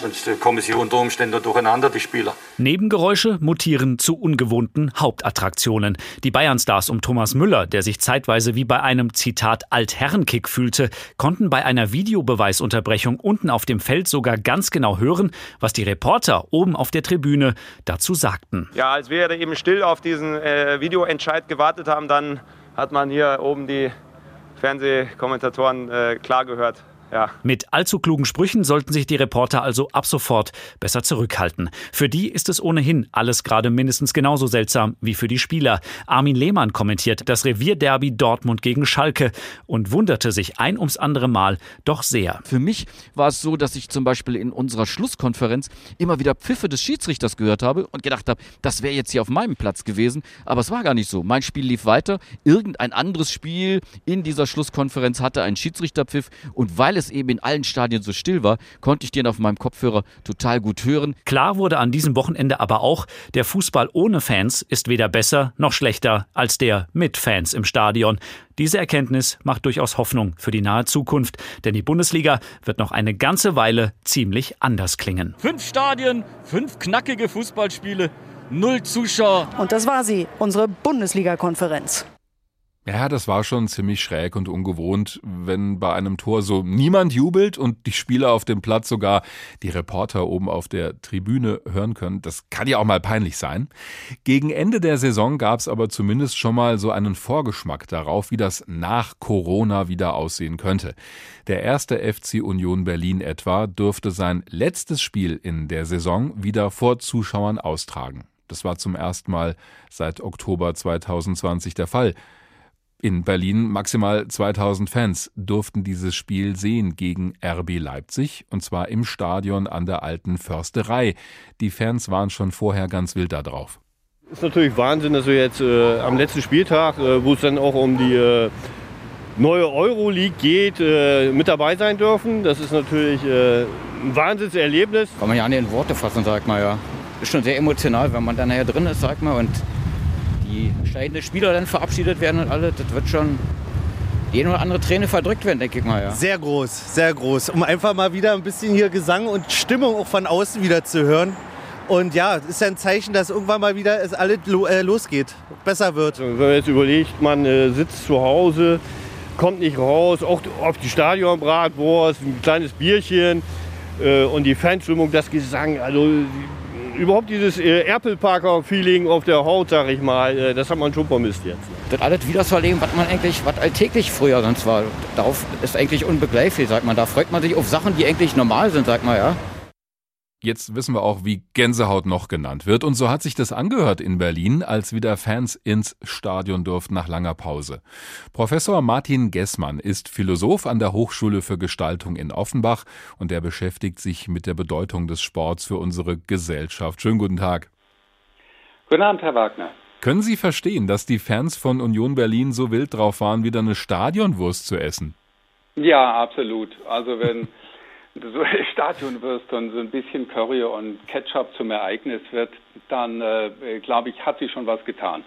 Sonst kommen sie unter Umständen durcheinander, die Spieler. Nebengeräusche mutieren zu ungewohnten Hauptattraktionen. Die Bayern-Stars um Thomas Müller, der sich zeitweise wie bei einem Zitat Altherrenkick fühlte, konnten bei einer Videobeweisunterbrechung unten auf dem Feld sogar ganz genau hören, was die Reporter oben auf der Tribüne dazu sagten. Ja, als wir eben still auf diesen äh, Videoentscheid gewartet haben, dann hat man hier oben die Fernsehkommentatoren äh, klar gehört, ja. Mit allzu klugen Sprüchen sollten sich die Reporter also ab sofort besser zurückhalten. Für die ist es ohnehin alles gerade mindestens genauso seltsam wie für die Spieler. Armin Lehmann kommentiert das Revierderby Dortmund gegen Schalke und wunderte sich ein ums andere Mal doch sehr. Für mich war es so, dass ich zum Beispiel in unserer Schlusskonferenz immer wieder Pfiffe des Schiedsrichters gehört habe und gedacht habe, das wäre jetzt hier auf meinem Platz gewesen. Aber es war gar nicht so. Mein Spiel lief weiter. Irgendein anderes Spiel in dieser Schlusskonferenz hatte einen Schiedsrichterpfiff und weil es es eben in allen Stadien so still war, konnte ich den auf meinem Kopfhörer total gut hören. Klar wurde an diesem Wochenende aber auch, der Fußball ohne Fans ist weder besser noch schlechter als der mit Fans im Stadion. Diese Erkenntnis macht durchaus Hoffnung für die nahe Zukunft, denn die Bundesliga wird noch eine ganze Weile ziemlich anders klingen. Fünf Stadien, fünf knackige Fußballspiele, null Zuschauer. Und das war sie, unsere Bundesliga-Konferenz. Ja, das war schon ziemlich schräg und ungewohnt, wenn bei einem Tor so niemand jubelt und die Spieler auf dem Platz sogar die Reporter oben auf der Tribüne hören können. Das kann ja auch mal peinlich sein. Gegen Ende der Saison gab es aber zumindest schon mal so einen Vorgeschmack darauf, wie das nach Corona wieder aussehen könnte. Der erste FC Union Berlin etwa dürfte sein letztes Spiel in der Saison wieder vor Zuschauern austragen. Das war zum ersten Mal seit Oktober 2020 der Fall. In Berlin maximal 2000 Fans durften dieses Spiel sehen gegen RB Leipzig und zwar im Stadion an der alten Försterei. Die Fans waren schon vorher ganz wild da drauf. Ist natürlich Wahnsinn, dass wir jetzt äh, am letzten Spieltag, äh, wo es dann auch um die äh, neue Euroleague geht, äh, mit dabei sein dürfen. Das ist natürlich äh, ein Wahnsinnserlebnis. Kann man ja nicht in Worte fassen, sag mal ja. Ist schon sehr emotional, wenn man dann nachher drin ist, sag mal, und die entscheidenden Spieler dann verabschiedet werden und alle, das wird schon die eine oder andere Träne verdrückt werden, denke ich mal. Ja. Sehr groß, sehr groß. Um einfach mal wieder ein bisschen hier Gesang und Stimmung auch von außen wieder zu hören. Und ja, es ist ja ein Zeichen, dass irgendwann mal wieder es alles äh, losgeht, besser wird. Wenn man jetzt überlegt, man äh, sitzt zu Hause, kommt nicht raus, auch auf die Stadionbratwurst, ein kleines Bierchen äh, und die Fanstimmung, das Gesang, also überhaupt dieses äh, Erpelparker-Feeling auf der Haut, sag ich mal, äh, das hat man schon vermisst jetzt. Das alles wieder zu erleben, was man eigentlich, was alltäglich früher sonst war, darauf ist eigentlich unbegreiflich, sagt man. Da freut man sich auf Sachen, die eigentlich normal sind, sagt man, ja. Jetzt wissen wir auch, wie Gänsehaut noch genannt wird. Und so hat sich das angehört in Berlin, als wieder Fans ins Stadion durften nach langer Pause. Professor Martin Gessmann ist Philosoph an der Hochschule für Gestaltung in Offenbach und er beschäftigt sich mit der Bedeutung des Sports für unsere Gesellschaft. Schönen guten Tag. Guten Abend, Herr Wagner. Können Sie verstehen, dass die Fans von Union Berlin so wild drauf waren, wieder eine Stadionwurst zu essen? Ja, absolut. Also wenn [laughs] so [laughs] Stadionwürste und so ein bisschen Curry und Ketchup zum Ereignis wird, dann äh, glaube ich, hat sie schon was getan.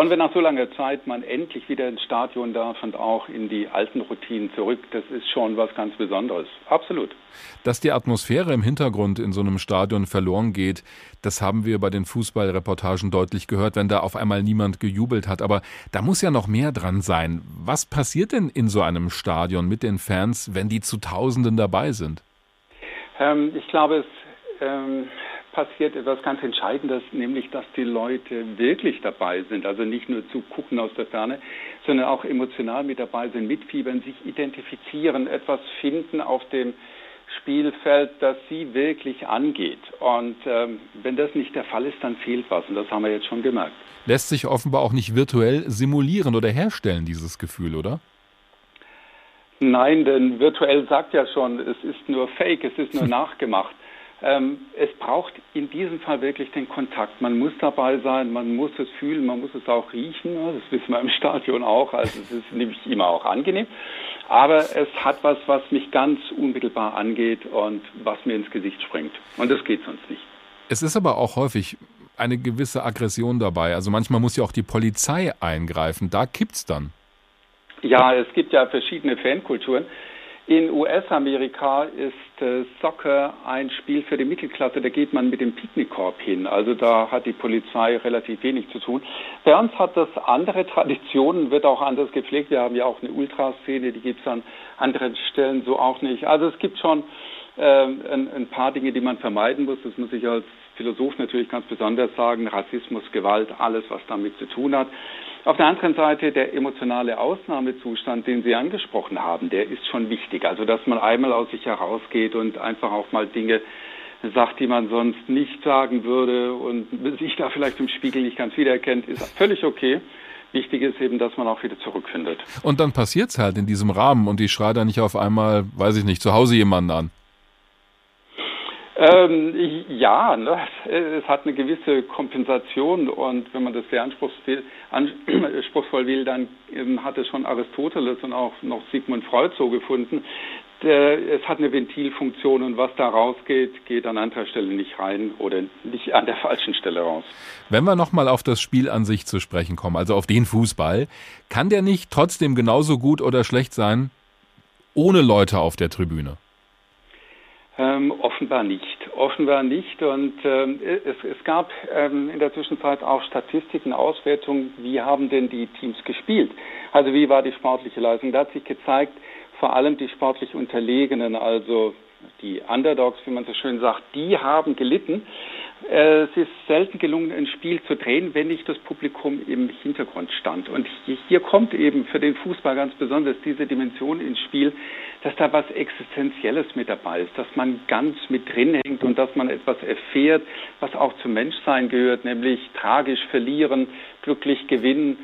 Und wenn nach so langer Zeit man endlich wieder ins Stadion darf und auch in die alten Routinen zurück, das ist schon was ganz Besonderes. Absolut. Dass die Atmosphäre im Hintergrund in so einem Stadion verloren geht, das haben wir bei den Fußballreportagen deutlich gehört, wenn da auf einmal niemand gejubelt hat. Aber da muss ja noch mehr dran sein. Was passiert denn in so einem Stadion mit den Fans, wenn die zu Tausenden dabei sind? Ähm, ich glaube, es ähm, passiert etwas ganz Entscheidendes, nämlich dass die Leute wirklich dabei sind, also nicht nur zu gucken aus der Ferne, sondern auch emotional mit dabei sind, mitfiebern, sich identifizieren, etwas finden auf dem Spielfeld, das sie wirklich angeht. Und ähm, wenn das nicht der Fall ist, dann fehlt was. Und das haben wir jetzt schon gemerkt. Lässt sich offenbar auch nicht virtuell simulieren oder herstellen, dieses Gefühl, oder? Nein, denn virtuell sagt ja schon, es ist nur Fake, es ist nur [laughs] nachgemacht. Ähm, es braucht in diesem Fall wirklich den Kontakt. Man muss dabei sein, man muss es fühlen, man muss es auch riechen. Das wissen wir im Stadion auch. Also es ist nämlich immer auch angenehm. Aber es hat was, was mich ganz unmittelbar angeht und was mir ins Gesicht springt. Und das geht sonst nicht. Es ist aber auch häufig eine gewisse Aggression dabei. Also manchmal muss ja auch die Polizei eingreifen. Da kippt's dann. Ja, es gibt ja verschiedene Fankulturen. In US-Amerika ist äh, Soccer ein Spiel für die Mittelklasse. Da geht man mit dem Picknickkorb hin. Also da hat die Polizei relativ wenig zu tun. Bei uns hat das andere Traditionen, wird auch anders gepflegt. Wir haben ja auch eine Ultraszene, die gibt es an anderen Stellen so auch nicht. Also es gibt schon äh, ein, ein paar Dinge, die man vermeiden muss. Das muss ich als Philosoph natürlich ganz besonders sagen. Rassismus, Gewalt, alles, was damit zu tun hat. Auf der anderen Seite der emotionale Ausnahmezustand, den Sie angesprochen haben, der ist schon wichtig. Also dass man einmal aus sich herausgeht und einfach auch mal Dinge sagt, die man sonst nicht sagen würde und sich da vielleicht im Spiegel nicht ganz wiedererkennt, ist völlig okay. Wichtig ist eben, dass man auch wieder zurückfindet. Und dann passiert's halt in diesem Rahmen und ich schreie da nicht auf einmal, weiß ich nicht, zu Hause jemanden an. Ähm, ja, ne, es hat eine gewisse Kompensation und wenn man das sehr anspruchsvoll, will, dann ähm, hat es schon Aristoteles und auch noch Sigmund Freud so gefunden. Es hat eine Ventilfunktion und was da rausgeht, geht an anderer Stelle nicht rein oder nicht an der falschen Stelle raus. Wenn wir nochmal auf das Spiel an sich zu sprechen kommen, also auf den Fußball, kann der nicht trotzdem genauso gut oder schlecht sein ohne Leute auf der Tribüne? Ähm, offenbar nicht. Offenbar nicht. Und ähm, es, es, gab ähm, in der Zwischenzeit auch Statistiken, Auswertungen, wie haben denn die Teams gespielt? Also wie war die sportliche Leistung? Da hat sich gezeigt, vor allem die sportlich Unterlegenen, also die Underdogs, wie man so schön sagt, die haben gelitten. Äh, es ist selten gelungen, ein Spiel zu drehen, wenn nicht das Publikum im Hintergrund stand. Und hier kommt eben für den Fußball ganz besonders diese Dimension ins Spiel, dass da was Existenzielles mit dabei ist, dass man ganz mit drin hängt und dass man etwas erfährt, was auch zum Menschsein gehört, nämlich tragisch verlieren, glücklich gewinnen,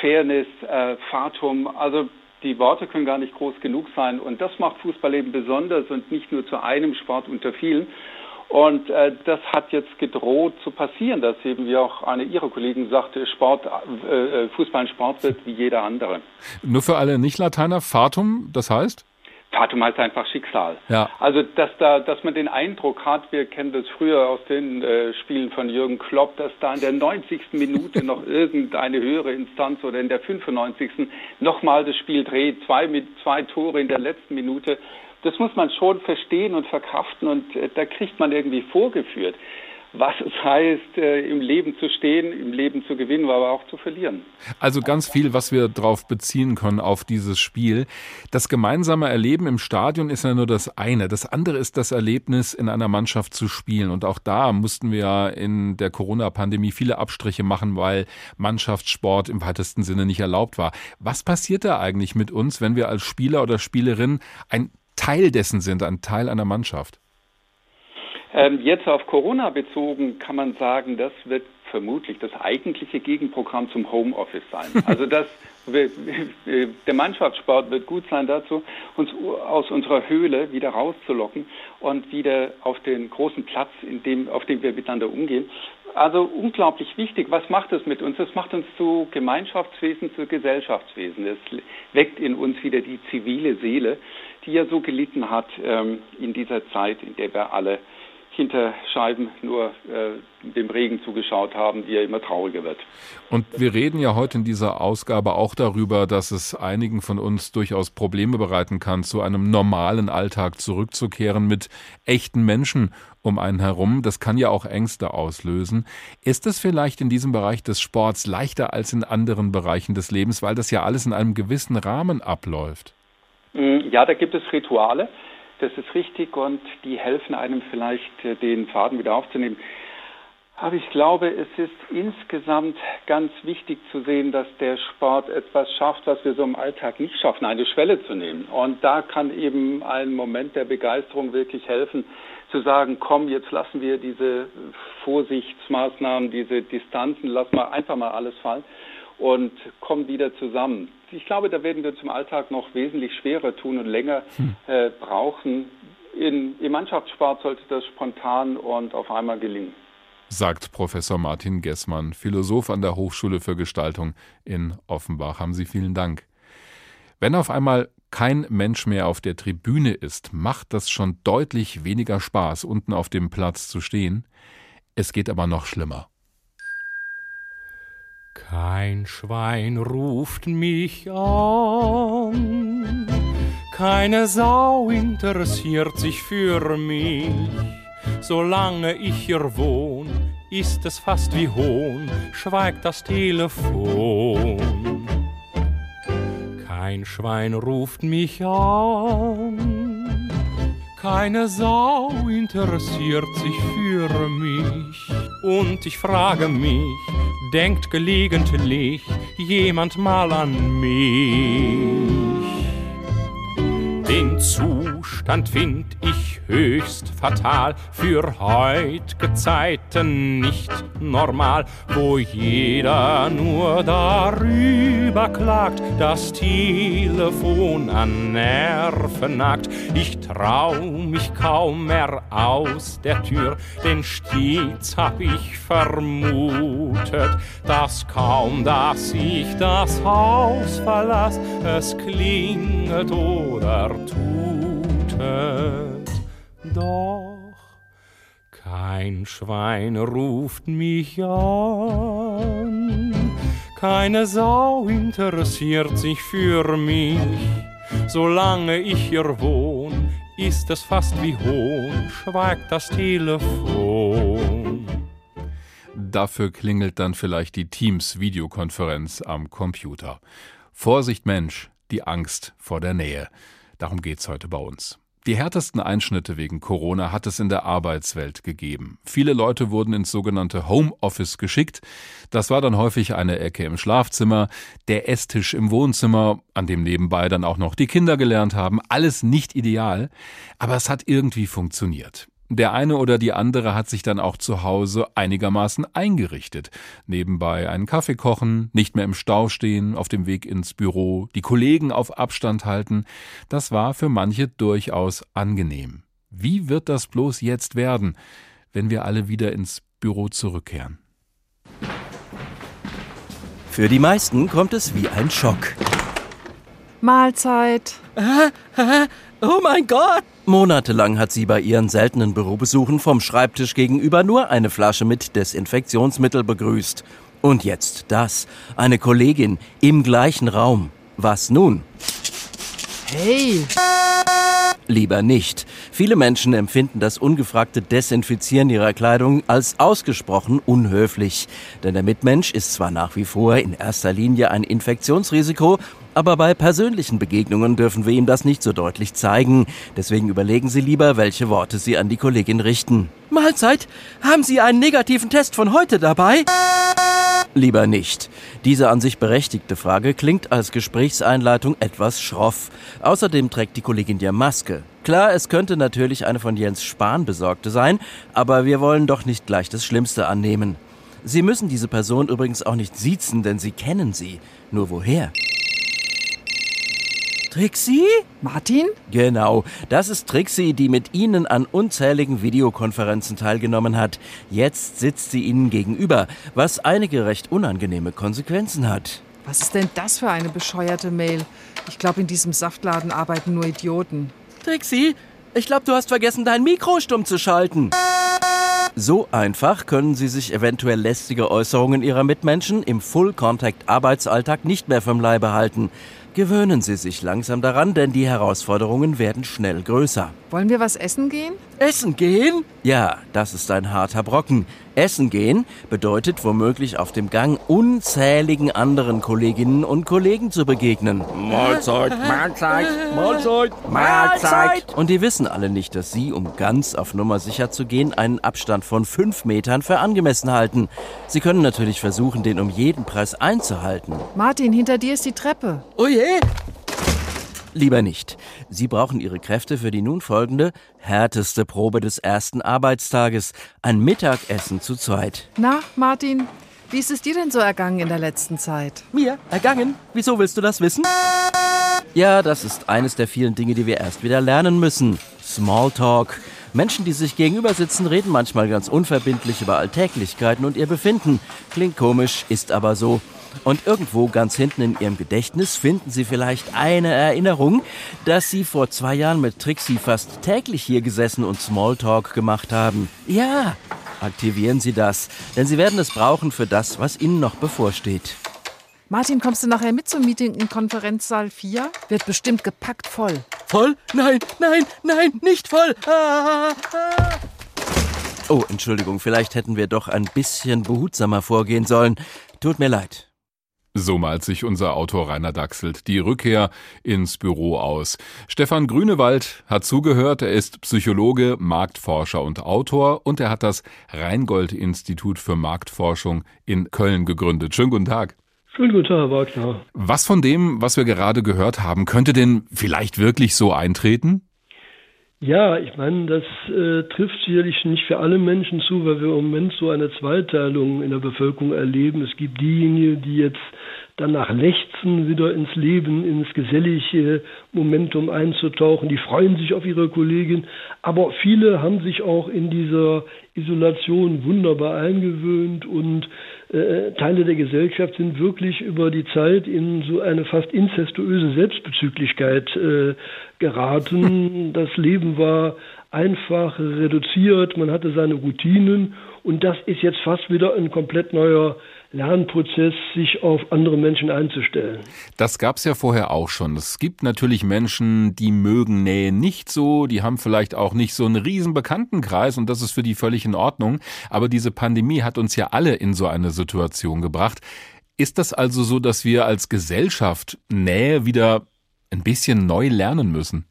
Fairness, äh, Fatum. Also die Worte können gar nicht groß genug sein. Und das macht Fußball eben besonders und nicht nur zu einem Sport unter vielen. Und äh, das hat jetzt gedroht zu passieren, dass eben, wie auch eine Ihrer Kollegen sagte, Sport, äh, äh, Fußball ein Sport wird wie jeder andere. Nur für alle Nicht-Lateiner, Fatum, das heißt? Fatum heißt einfach Schicksal. Ja. Also dass da, dass man den Eindruck hat, wir kennen das früher aus den äh, Spielen von Jürgen Klopp, dass da in der 90. Minute noch [laughs] irgendeine höhere Instanz oder in der 95. nochmal das Spiel dreht, zwei mit zwei Tore in der letzten Minute das muss man schon verstehen und verkraften und äh, da kriegt man irgendwie vorgeführt, was es heißt, äh, im Leben zu stehen, im Leben zu gewinnen, aber auch zu verlieren. Also ganz viel, was wir darauf beziehen können, auf dieses Spiel. Das gemeinsame Erleben im Stadion ist ja nur das eine. Das andere ist das Erlebnis, in einer Mannschaft zu spielen. Und auch da mussten wir ja in der Corona-Pandemie viele Abstriche machen, weil Mannschaftssport im weitesten Sinne nicht erlaubt war. Was passiert da eigentlich mit uns, wenn wir als Spieler oder Spielerin ein Teil dessen sind, ein Teil einer Mannschaft? Ähm, jetzt auf Corona bezogen kann man sagen, das wird vermutlich das eigentliche Gegenprogramm zum Homeoffice sein. [laughs] Also das, der Mannschaftssport wird gut sein dazu, uns aus unserer Höhle wieder rauszulocken und wieder auf den großen Platz, in dem, auf dem wir miteinander umgehen. Also unglaublich wichtig. Was macht es mit uns? Es macht uns zu Gemeinschaftswesen, zu Gesellschaftswesen. Es weckt in uns wieder die zivile Seele die ja so gelitten hat ähm, in dieser Zeit, in der wir alle hinter Scheiben nur äh, dem Regen zugeschaut haben, wie er immer trauriger wird. Und wir reden ja heute in dieser Ausgabe auch darüber, dass es einigen von uns durchaus Probleme bereiten kann, zu einem normalen Alltag zurückzukehren mit echten Menschen um einen herum. Das kann ja auch Ängste auslösen. Ist es vielleicht in diesem Bereich des Sports leichter als in anderen Bereichen des Lebens, weil das ja alles in einem gewissen Rahmen abläuft? Mm, ja, da gibt es Rituale, das ist richtig und die helfen einem vielleicht, äh, den Faden wieder aufzunehmen. Aber ich glaube, es ist insgesamt ganz wichtig zu sehen, dass der Sport etwas schafft, was wir so im Alltag nicht schaffen, eine Schwelle zu nehmen. Und da kann eben ein Moment der Begeisterung wirklich helfen, zu sagen, komm, jetzt lassen wir diese Vorsichtsmaßnahmen, diese Distanzen, lassen wir einfach mal alles fallen und kommen wieder zusammen. Ich glaube, da werden wir zum Alltag noch wesentlich schwerer tun und länger hm. äh, brauchen. In, Im Mannschaftssport sollte das spontan und auf einmal gelingen. Sagt Professor Martin Gessmann, Philosoph an der Hochschule für Gestaltung in Offenbach. Haben Sie vielen Dank. Wenn auf einmal kein Mensch mehr auf der Tribüne ist, macht das schon deutlich weniger Spaß, unten auf dem Platz zu stehen. Es geht aber noch schlimmer. Kein Schwein ruft mich an, keine Sau interessiert sich für mich. Solange ich hier wohn, ist es fast wie Hohn, schweigt das Telefon. Kein Schwein ruft mich an, keine Sau interessiert sich für mich. Und ich frage mich, denkt gelegentlich jemand mal an mich? Den Zustand find ich höchst fatal, für heut'ge Zeiten nicht normal, wo jeder nur darüber klagt, das Telefon an Nerven nagt. Ich trau mich kaum mehr aus der Tür, denn stets hab ich vermutet, dass kaum, dass ich das Haus verlass, es klinget oder tutet. Doch kein Schwein ruft mich an, keine Sau interessiert sich für mich. Solange ich hier wohn, ist es fast wie Hohn, schweigt das Telefon. Dafür klingelt dann vielleicht die Teams-Videokonferenz am Computer. Vorsicht Mensch, die Angst vor der Nähe. Darum geht's heute bei uns. Die härtesten Einschnitte wegen Corona hat es in der Arbeitswelt gegeben. Viele Leute wurden ins sogenannte Homeoffice geschickt. Das war dann häufig eine Ecke im Schlafzimmer, der Esstisch im Wohnzimmer, an dem nebenbei dann auch noch die Kinder gelernt haben. Alles nicht ideal, aber es hat irgendwie funktioniert. Der eine oder die andere hat sich dann auch zu Hause einigermaßen eingerichtet. Nebenbei einen Kaffee kochen, nicht mehr im Stau stehen, auf dem Weg ins Büro, die Kollegen auf Abstand halten. Das war für manche durchaus angenehm. Wie wird das bloß jetzt werden, wenn wir alle wieder ins Büro zurückkehren? Für die meisten kommt es wie ein Schock. Mahlzeit. [laughs] Oh mein Gott! Monatelang hat sie bei ihren seltenen Bürobesuchen vom Schreibtisch gegenüber nur eine Flasche mit Desinfektionsmittel begrüßt. Und jetzt das. Eine Kollegin im gleichen Raum. Was nun? Hey! Lieber nicht. Viele Menschen empfinden das ungefragte Desinfizieren ihrer Kleidung als ausgesprochen unhöflich. Denn der Mitmensch ist zwar nach wie vor in erster Linie ein Infektionsrisiko, aber bei persönlichen Begegnungen dürfen wir ihm das nicht so deutlich zeigen. Deswegen überlegen Sie lieber, welche Worte Sie an die Kollegin richten. Mahlzeit! Haben Sie einen negativen Test von heute dabei? Lieber nicht. Diese an sich berechtigte Frage klingt als Gesprächseinleitung etwas schroff. Außerdem trägt die Kollegin ja Maske. Klar, es könnte natürlich eine von Jens Spahn besorgte sein, aber wir wollen doch nicht gleich das Schlimmste annehmen. Sie müssen diese Person übrigens auch nicht siezen, denn Sie kennen sie. Nur woher? Trixie? Martin? Genau, das ist Trixie, die mit Ihnen an unzähligen Videokonferenzen teilgenommen hat. Jetzt sitzt sie Ihnen gegenüber, was einige recht unangenehme Konsequenzen hat. Was ist denn das für eine bescheuerte Mail? Ich glaube, in diesem Saftladen arbeiten nur Idioten. Trixie, ich glaube, du hast vergessen, dein Mikro stumm zu schalten. So einfach können Sie sich eventuell lästige Äußerungen Ihrer Mitmenschen im Full-Contact-Arbeitsalltag nicht mehr vom Leibe halten. Gewöhnen Sie sich langsam daran, denn die Herausforderungen werden schnell größer. Wollen wir was essen gehen? Essen gehen? Ja, das ist ein harter Brocken. Essen gehen bedeutet womöglich auf dem Gang unzähligen anderen Kolleginnen und Kollegen zu begegnen. Mahlzeit, [laughs] Mahlzeit, Mahlzeit, Mahlzeit. Und die wissen alle nicht, dass Sie, um ganz auf Nummer sicher zu gehen, einen Abstand von fünf Metern für angemessen halten. Sie können natürlich versuchen, den um jeden Preis einzuhalten. Martin, hinter dir ist die Treppe. Oh je! Lieber nicht. Sie brauchen Ihre Kräfte für die nun folgende, härteste Probe des ersten Arbeitstages. Ein Mittagessen zu zweit. Na, Martin, wie ist es dir denn so ergangen in der letzten Zeit? Mir? Ergangen? Wieso willst du das wissen? Ja, das ist eines der vielen Dinge, die wir erst wieder lernen müssen. Smalltalk. Menschen, die sich gegenüber sitzen, reden manchmal ganz unverbindlich über Alltäglichkeiten und ihr Befinden. Klingt komisch, ist aber so. Und irgendwo ganz hinten in ihrem Gedächtnis finden sie vielleicht eine Erinnerung, dass sie vor zwei Jahren mit Trixie fast täglich hier gesessen und Smalltalk gemacht haben. Ja, Aktivieren Sie das, denn Sie werden es brauchen für das, was Ihnen noch bevorsteht. Martin, kommst du nachher mit zum Meeting in Konferenzsaal 4? Wird bestimmt gepackt voll. Voll? Nein, nein, nein, nicht voll. Ah, ah. Oh, Entschuldigung, vielleicht hätten wir doch ein bisschen behutsamer vorgehen sollen. Tut mir leid. So malt sich unser Autor Rainer Dachselt die Rückkehr ins Büro aus. Stefan Grünewald hat zugehört. Er ist Psychologe, Marktforscher und Autor und er hat das Rheingold-Institut für Marktforschung in Köln gegründet. Schönen guten Tag. Schönen guten Tag, Herr Wagner. Was von dem, was wir gerade gehört haben, könnte denn vielleicht wirklich so eintreten? Ja, ich meine, das äh, trifft sicherlich nicht für alle Menschen zu, weil wir im Moment so eine Zweiteilung in der Bevölkerung erleben. Es gibt diejenigen, die jetzt danach lechzen, wieder ins Leben, ins gesellige Momentum einzutauchen. Die freuen sich auf ihre Kollegin. Aber viele haben sich auch in dieser Isolation wunderbar eingewöhnt und äh, Teile der Gesellschaft sind wirklich über die Zeit in so eine fast inzestuöse Selbstbezüglichkeit äh, geraten. [laughs] Das Leben war einfach reduziert, man hatte seine Routinen und das ist jetzt fast wieder ein komplett neuer Lernprozess, sich auf andere Menschen einzustellen. Das gab es ja vorher auch schon. Es gibt natürlich Menschen, die mögen Nähe nicht so, die haben vielleicht auch nicht so einen riesen Bekanntenkreis und das ist für die völlig in Ordnung. Aber diese Pandemie hat uns ja alle in so eine Situation gebracht. Ist das also so, dass wir als Gesellschaft Nähe wieder ein bisschen neu lernen müssen?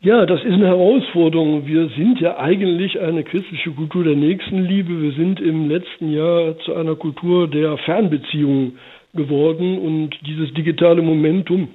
Ja, das ist eine Herausforderung. Wir sind ja eigentlich eine christliche Kultur der Nächstenliebe. Wir sind im letzten Jahr zu einer Kultur der Fernbeziehungen geworden und dieses digitale Momentum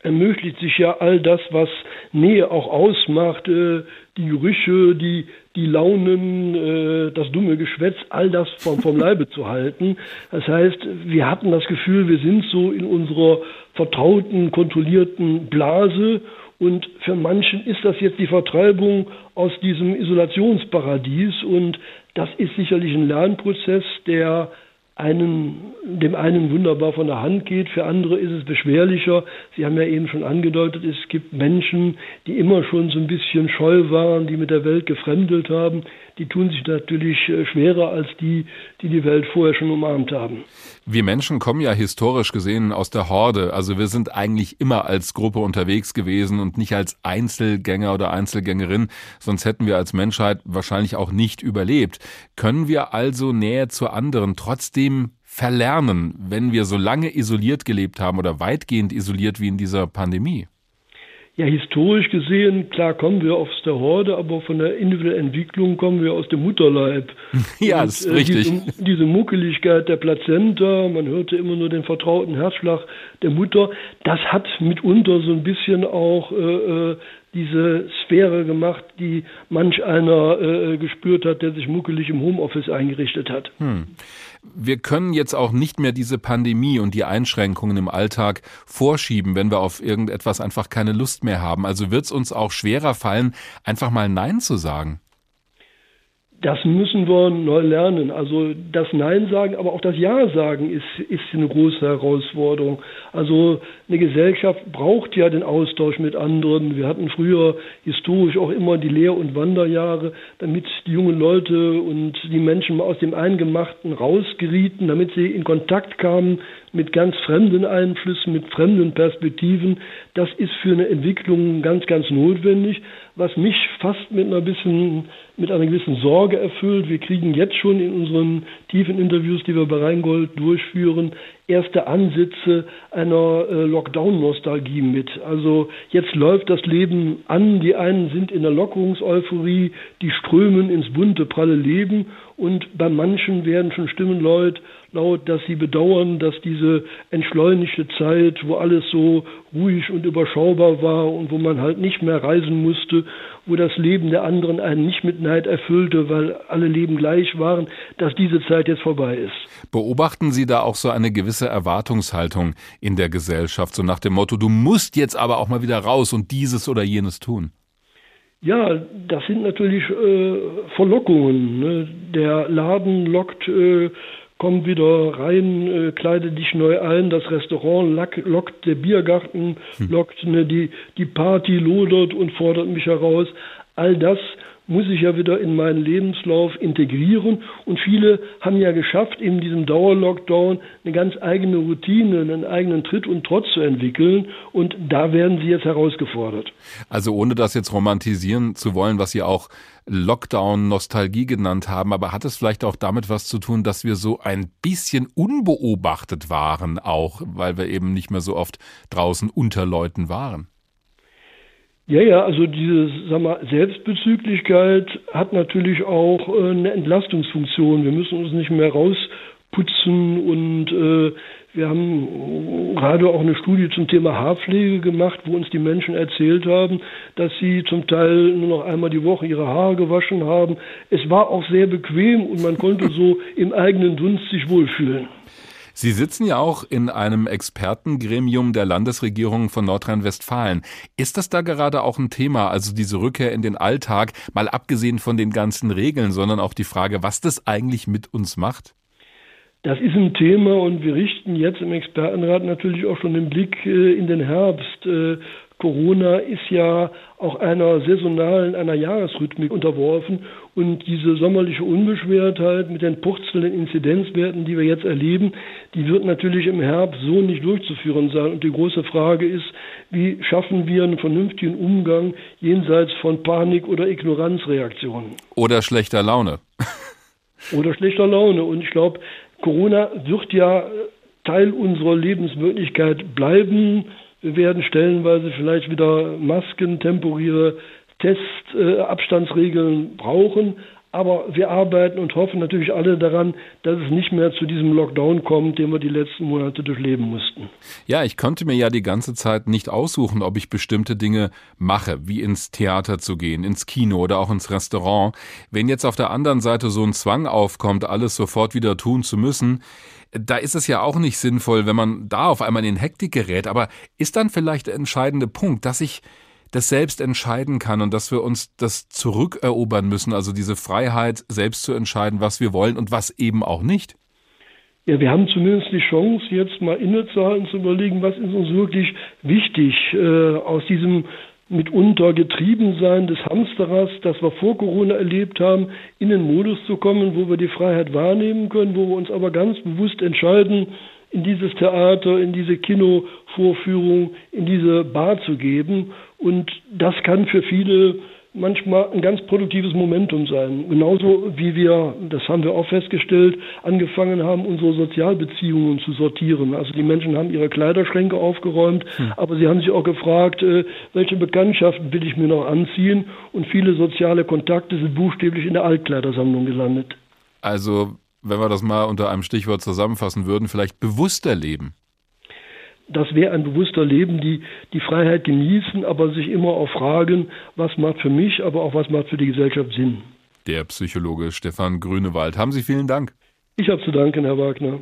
ermöglicht sich ja all das, was Nähe auch ausmacht, äh, die Gerüche, die, die Launen, äh, das dumme Geschwätz, all das vom, vom [laughs] Leibe zu halten. Das heißt, wir hatten das Gefühl, wir sind so in unserer vertrauten, kontrollierten Blase und für manchen ist das jetzt die Vertreibung aus diesem Isolationsparadies. Und das ist sicherlich ein Lernprozess, der einen, dem einen wunderbar von der Hand geht, für andere ist es beschwerlicher. Sie haben ja eben schon angedeutet, es gibt Menschen, die immer schon so ein bisschen scheu waren, die mit der Welt gefremdelt haben. Die tun sich natürlich äh, schwerer als die, die die Welt vorher schon umarmt haben. Wir Menschen kommen ja historisch gesehen aus der Horde. Also wir sind eigentlich immer als Gruppe unterwegs gewesen und nicht als Einzelgänger oder Einzelgängerin. Sonst hätten wir als Menschheit wahrscheinlich auch nicht überlebt. Können wir also Nähe zu anderen trotzdem trotzdem verlernen, wenn wir so lange isoliert gelebt haben oder weitgehend isoliert wie in dieser Pandemie? Ja, historisch gesehen, klar kommen wir aus der Horde, aber von der individuellen Entwicklung kommen wir aus dem Mutterleib. [laughs] ja, das ist äh, richtig. Diese, diese, Muckeligkeit der Plazenta, man hörte immer nur den vertrauten Herzschlag der Mutter, das hat mitunter so ein bisschen auch äh, äh diese Sphäre gemacht, die manch einer äh, gespürt hat, der sich muckelig im Homeoffice eingerichtet hat. Hm. Wir können jetzt auch nicht mehr diese Pandemie und die Einschränkungen im Alltag vorschieben, wenn wir auf irgendetwas einfach keine Lust mehr haben. Also wird es uns auch schwerer fallen, einfach mal Nein zu sagen. Das müssen wir neu lernen. Also das Nein sagen, aber auch das Ja sagen ist, ist eine große Herausforderung. Also eine Gesellschaft braucht ja den Austausch mit anderen. Wir hatten früher historisch auch immer die Lehr- und Wanderjahre, damit die jungen Leute und die Menschen mal aus dem Eingemachten rausgerieten, damit sie in Kontakt kamen mit ganz fremden Einflüssen, mit fremden Perspektiven. Das ist für eine Entwicklung ganz, ganz notwendig, was mich fast mit einer bisschen, mit einer gewissen Sorge erfüllt. Wir kriegen jetzt schon in unseren tiefen Interviews, die wir bei Rheingold durchführen, erste Ansätze einer äh, Lockdown-Nostalgie mit. Also jetzt läuft das Leben an. Die einen sind in der Lockerungseuphorie, die strömen ins bunte, pralle Leben und bei manchen werden schon Stimmen laut, laut, dass sie bedauern, dass diese entschleunigte Zeit, wo alles so ruhig und überschaubar war und wo man halt nicht mehr reisen musste, wo das Leben der anderen einen nicht mit Neid erfüllte, weil alle Leben gleich waren, dass diese Zeit jetzt vorbei ist. Beobachten Sie da auch so eine gewisse Erwartungshaltung in der Gesellschaft, so nach dem Motto, du musst jetzt aber auch mal wieder raus und dieses oder jenes tun? Ja, das sind natürlich äh, Verlockungen. Ne? Der Laden lockt äh, komm wieder rein, äh, kleide dich neu ein, das Restaurant lock, lockt, der Biergarten hm. lockt, ne, die, die Party lodert und fordert mich heraus. All das muss ich ja wieder in meinen Lebenslauf integrieren. Und viele haben ja geschafft, in diesem Dauerlockdown eine ganz eigene Routine, einen eigenen Tritt und Trotz zu entwickeln. Und da werden sie jetzt herausgefordert. Also ohne das jetzt romantisieren zu wollen, was Sie auch Lockdown-Nostalgie genannt haben, aber hat es vielleicht auch damit was zu tun, dass wir so ein bisschen unbeobachtet waren, auch weil wir eben nicht mehr so oft draußen unter Leuten waren? Ja, ja, also diese sag mal, Selbstbezüglichkeit hat natürlich auch äh, eine Entlastungsfunktion. Wir müssen uns nicht mehr rausputzen und äh, wir haben gerade auch eine Studie zum Thema Haarpflege gemacht, wo uns die Menschen erzählt haben, dass sie zum Teil nur noch einmal die Woche ihre Haare gewaschen haben. Es war auch sehr bequem und man konnte so im eigenen Dunst sich wohlfühlen. Sie sitzen ja auch in einem Expertengremium der Landesregierung von Nordrhein-Westfalen. Ist das da gerade auch ein Thema, also diese Rückkehr in den Alltag, mal abgesehen von den ganzen Regeln, sondern auch die Frage, was das eigentlich mit uns macht? Das ist ein Thema und wir richten jetzt im Expertenrat natürlich auch schon den Blick äh, in den Herbst. Äh, Corona ist ja auch einer saisonalen, einer Jahresrhythmik unterworfen und diese sommerliche Unbeschwertheit mit den purzelnden Inzidenzwerten, die wir jetzt erleben, die wird natürlich im Herbst so nicht durchzuführen sein. Und die große Frage ist, wie schaffen wir einen vernünftigen Umgang jenseits von Panik oder Ignoranzreaktionen? Oder schlechter Laune. oder schlechter Laune. Und ich glaube, Corona wird ja Teil unserer Lebenswirklichkeit bleiben. Wir werden stellenweise vielleicht wieder Masken, temporäre Test, äh, brauchen. Aber wir arbeiten und hoffen natürlich alle daran, dass es nicht mehr zu diesem Lockdown kommt, den wir die letzten Monate durchleben mussten. Ja, ich konnte mir ja die ganze Zeit nicht aussuchen, ob ich bestimmte Dinge mache, wie ins Theater zu gehen, ins Kino oder auch ins Restaurant. Wenn jetzt auf der anderen Seite so ein Zwang aufkommt, alles sofort wieder tun zu müssen, da ist es ja auch nicht sinnvoll, wenn man da auf einmal in Hektik gerät. Aber ist dann vielleicht der entscheidende Punkt, dass ich das selbst entscheiden kann und dass wir uns das zurückerobern müssen, also diese Freiheit, selbst zu entscheiden, was wir wollen und was eben auch nicht? Ja, wir haben zumindest die Chance, jetzt mal innezuhalten, zu überlegen, was ist uns wirklich wichtig äh, aus diesem mitunter Getriebensein des Hamsterers, das wir vor Corona erlebt haben, in den Modus zu kommen, wo wir die Freiheit wahrnehmen können, wo wir uns aber ganz bewusst entscheiden, in dieses Theater, in diese Kinovorführung, in diese Bar zu geben. Und das kann für viele manchmal ein ganz produktives Momentum sein. Genauso wie wir, das haben wir auch festgestellt, angefangen haben, unsere Sozialbeziehungen zu sortieren. Also die Menschen haben ihre Kleiderschränke aufgeräumt, hm. aber sie haben sich auch gefragt, äh, welche Bekanntschaften will ich mir noch anziehen? Und viele soziale Kontakte sind buchstäblich in der Altkleidersammlung gelandet. Also, wenn wir das mal unter einem Stichwort zusammenfassen würden, vielleicht bewusster leben das wäre ein bewusster Leben, die die Freiheit genießen, aber sich immer auch fragen, was macht für mich, aber auch was macht für die Gesellschaft Sinn. Der Psychologe Stefan Grünewald. Haben Sie vielen Dank. Ich habe zu danken, Herr Wagner.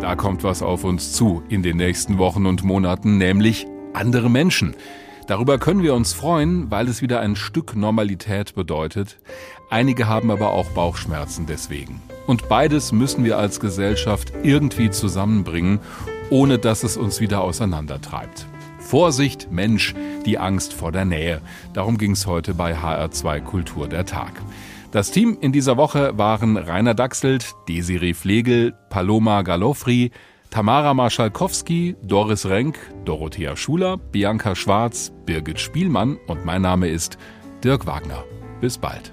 Da kommt was auf uns zu in den nächsten Wochen und Monaten, nämlich andere Menschen. Darüber können wir uns freuen, weil es wieder ein Stück Normalität bedeutet. Einige haben aber auch Bauchschmerzen deswegen. Und beides müssen wir als Gesellschaft irgendwie zusammenbringen, ohne dass es uns wieder auseinandertreibt. Vorsicht, Mensch, die Angst vor der Nähe. Darum ging es heute bei HR2 Kultur der Tag. Das Team in dieser Woche waren Rainer Dachselt, Desiree Flegel, Paloma Galofri, Tamara Marschalkowski, Doris Renk, Dorothea Schuler, Bianca Schwarz, Birgit Spielmann und mein Name ist Dirk Wagner. Bis bald.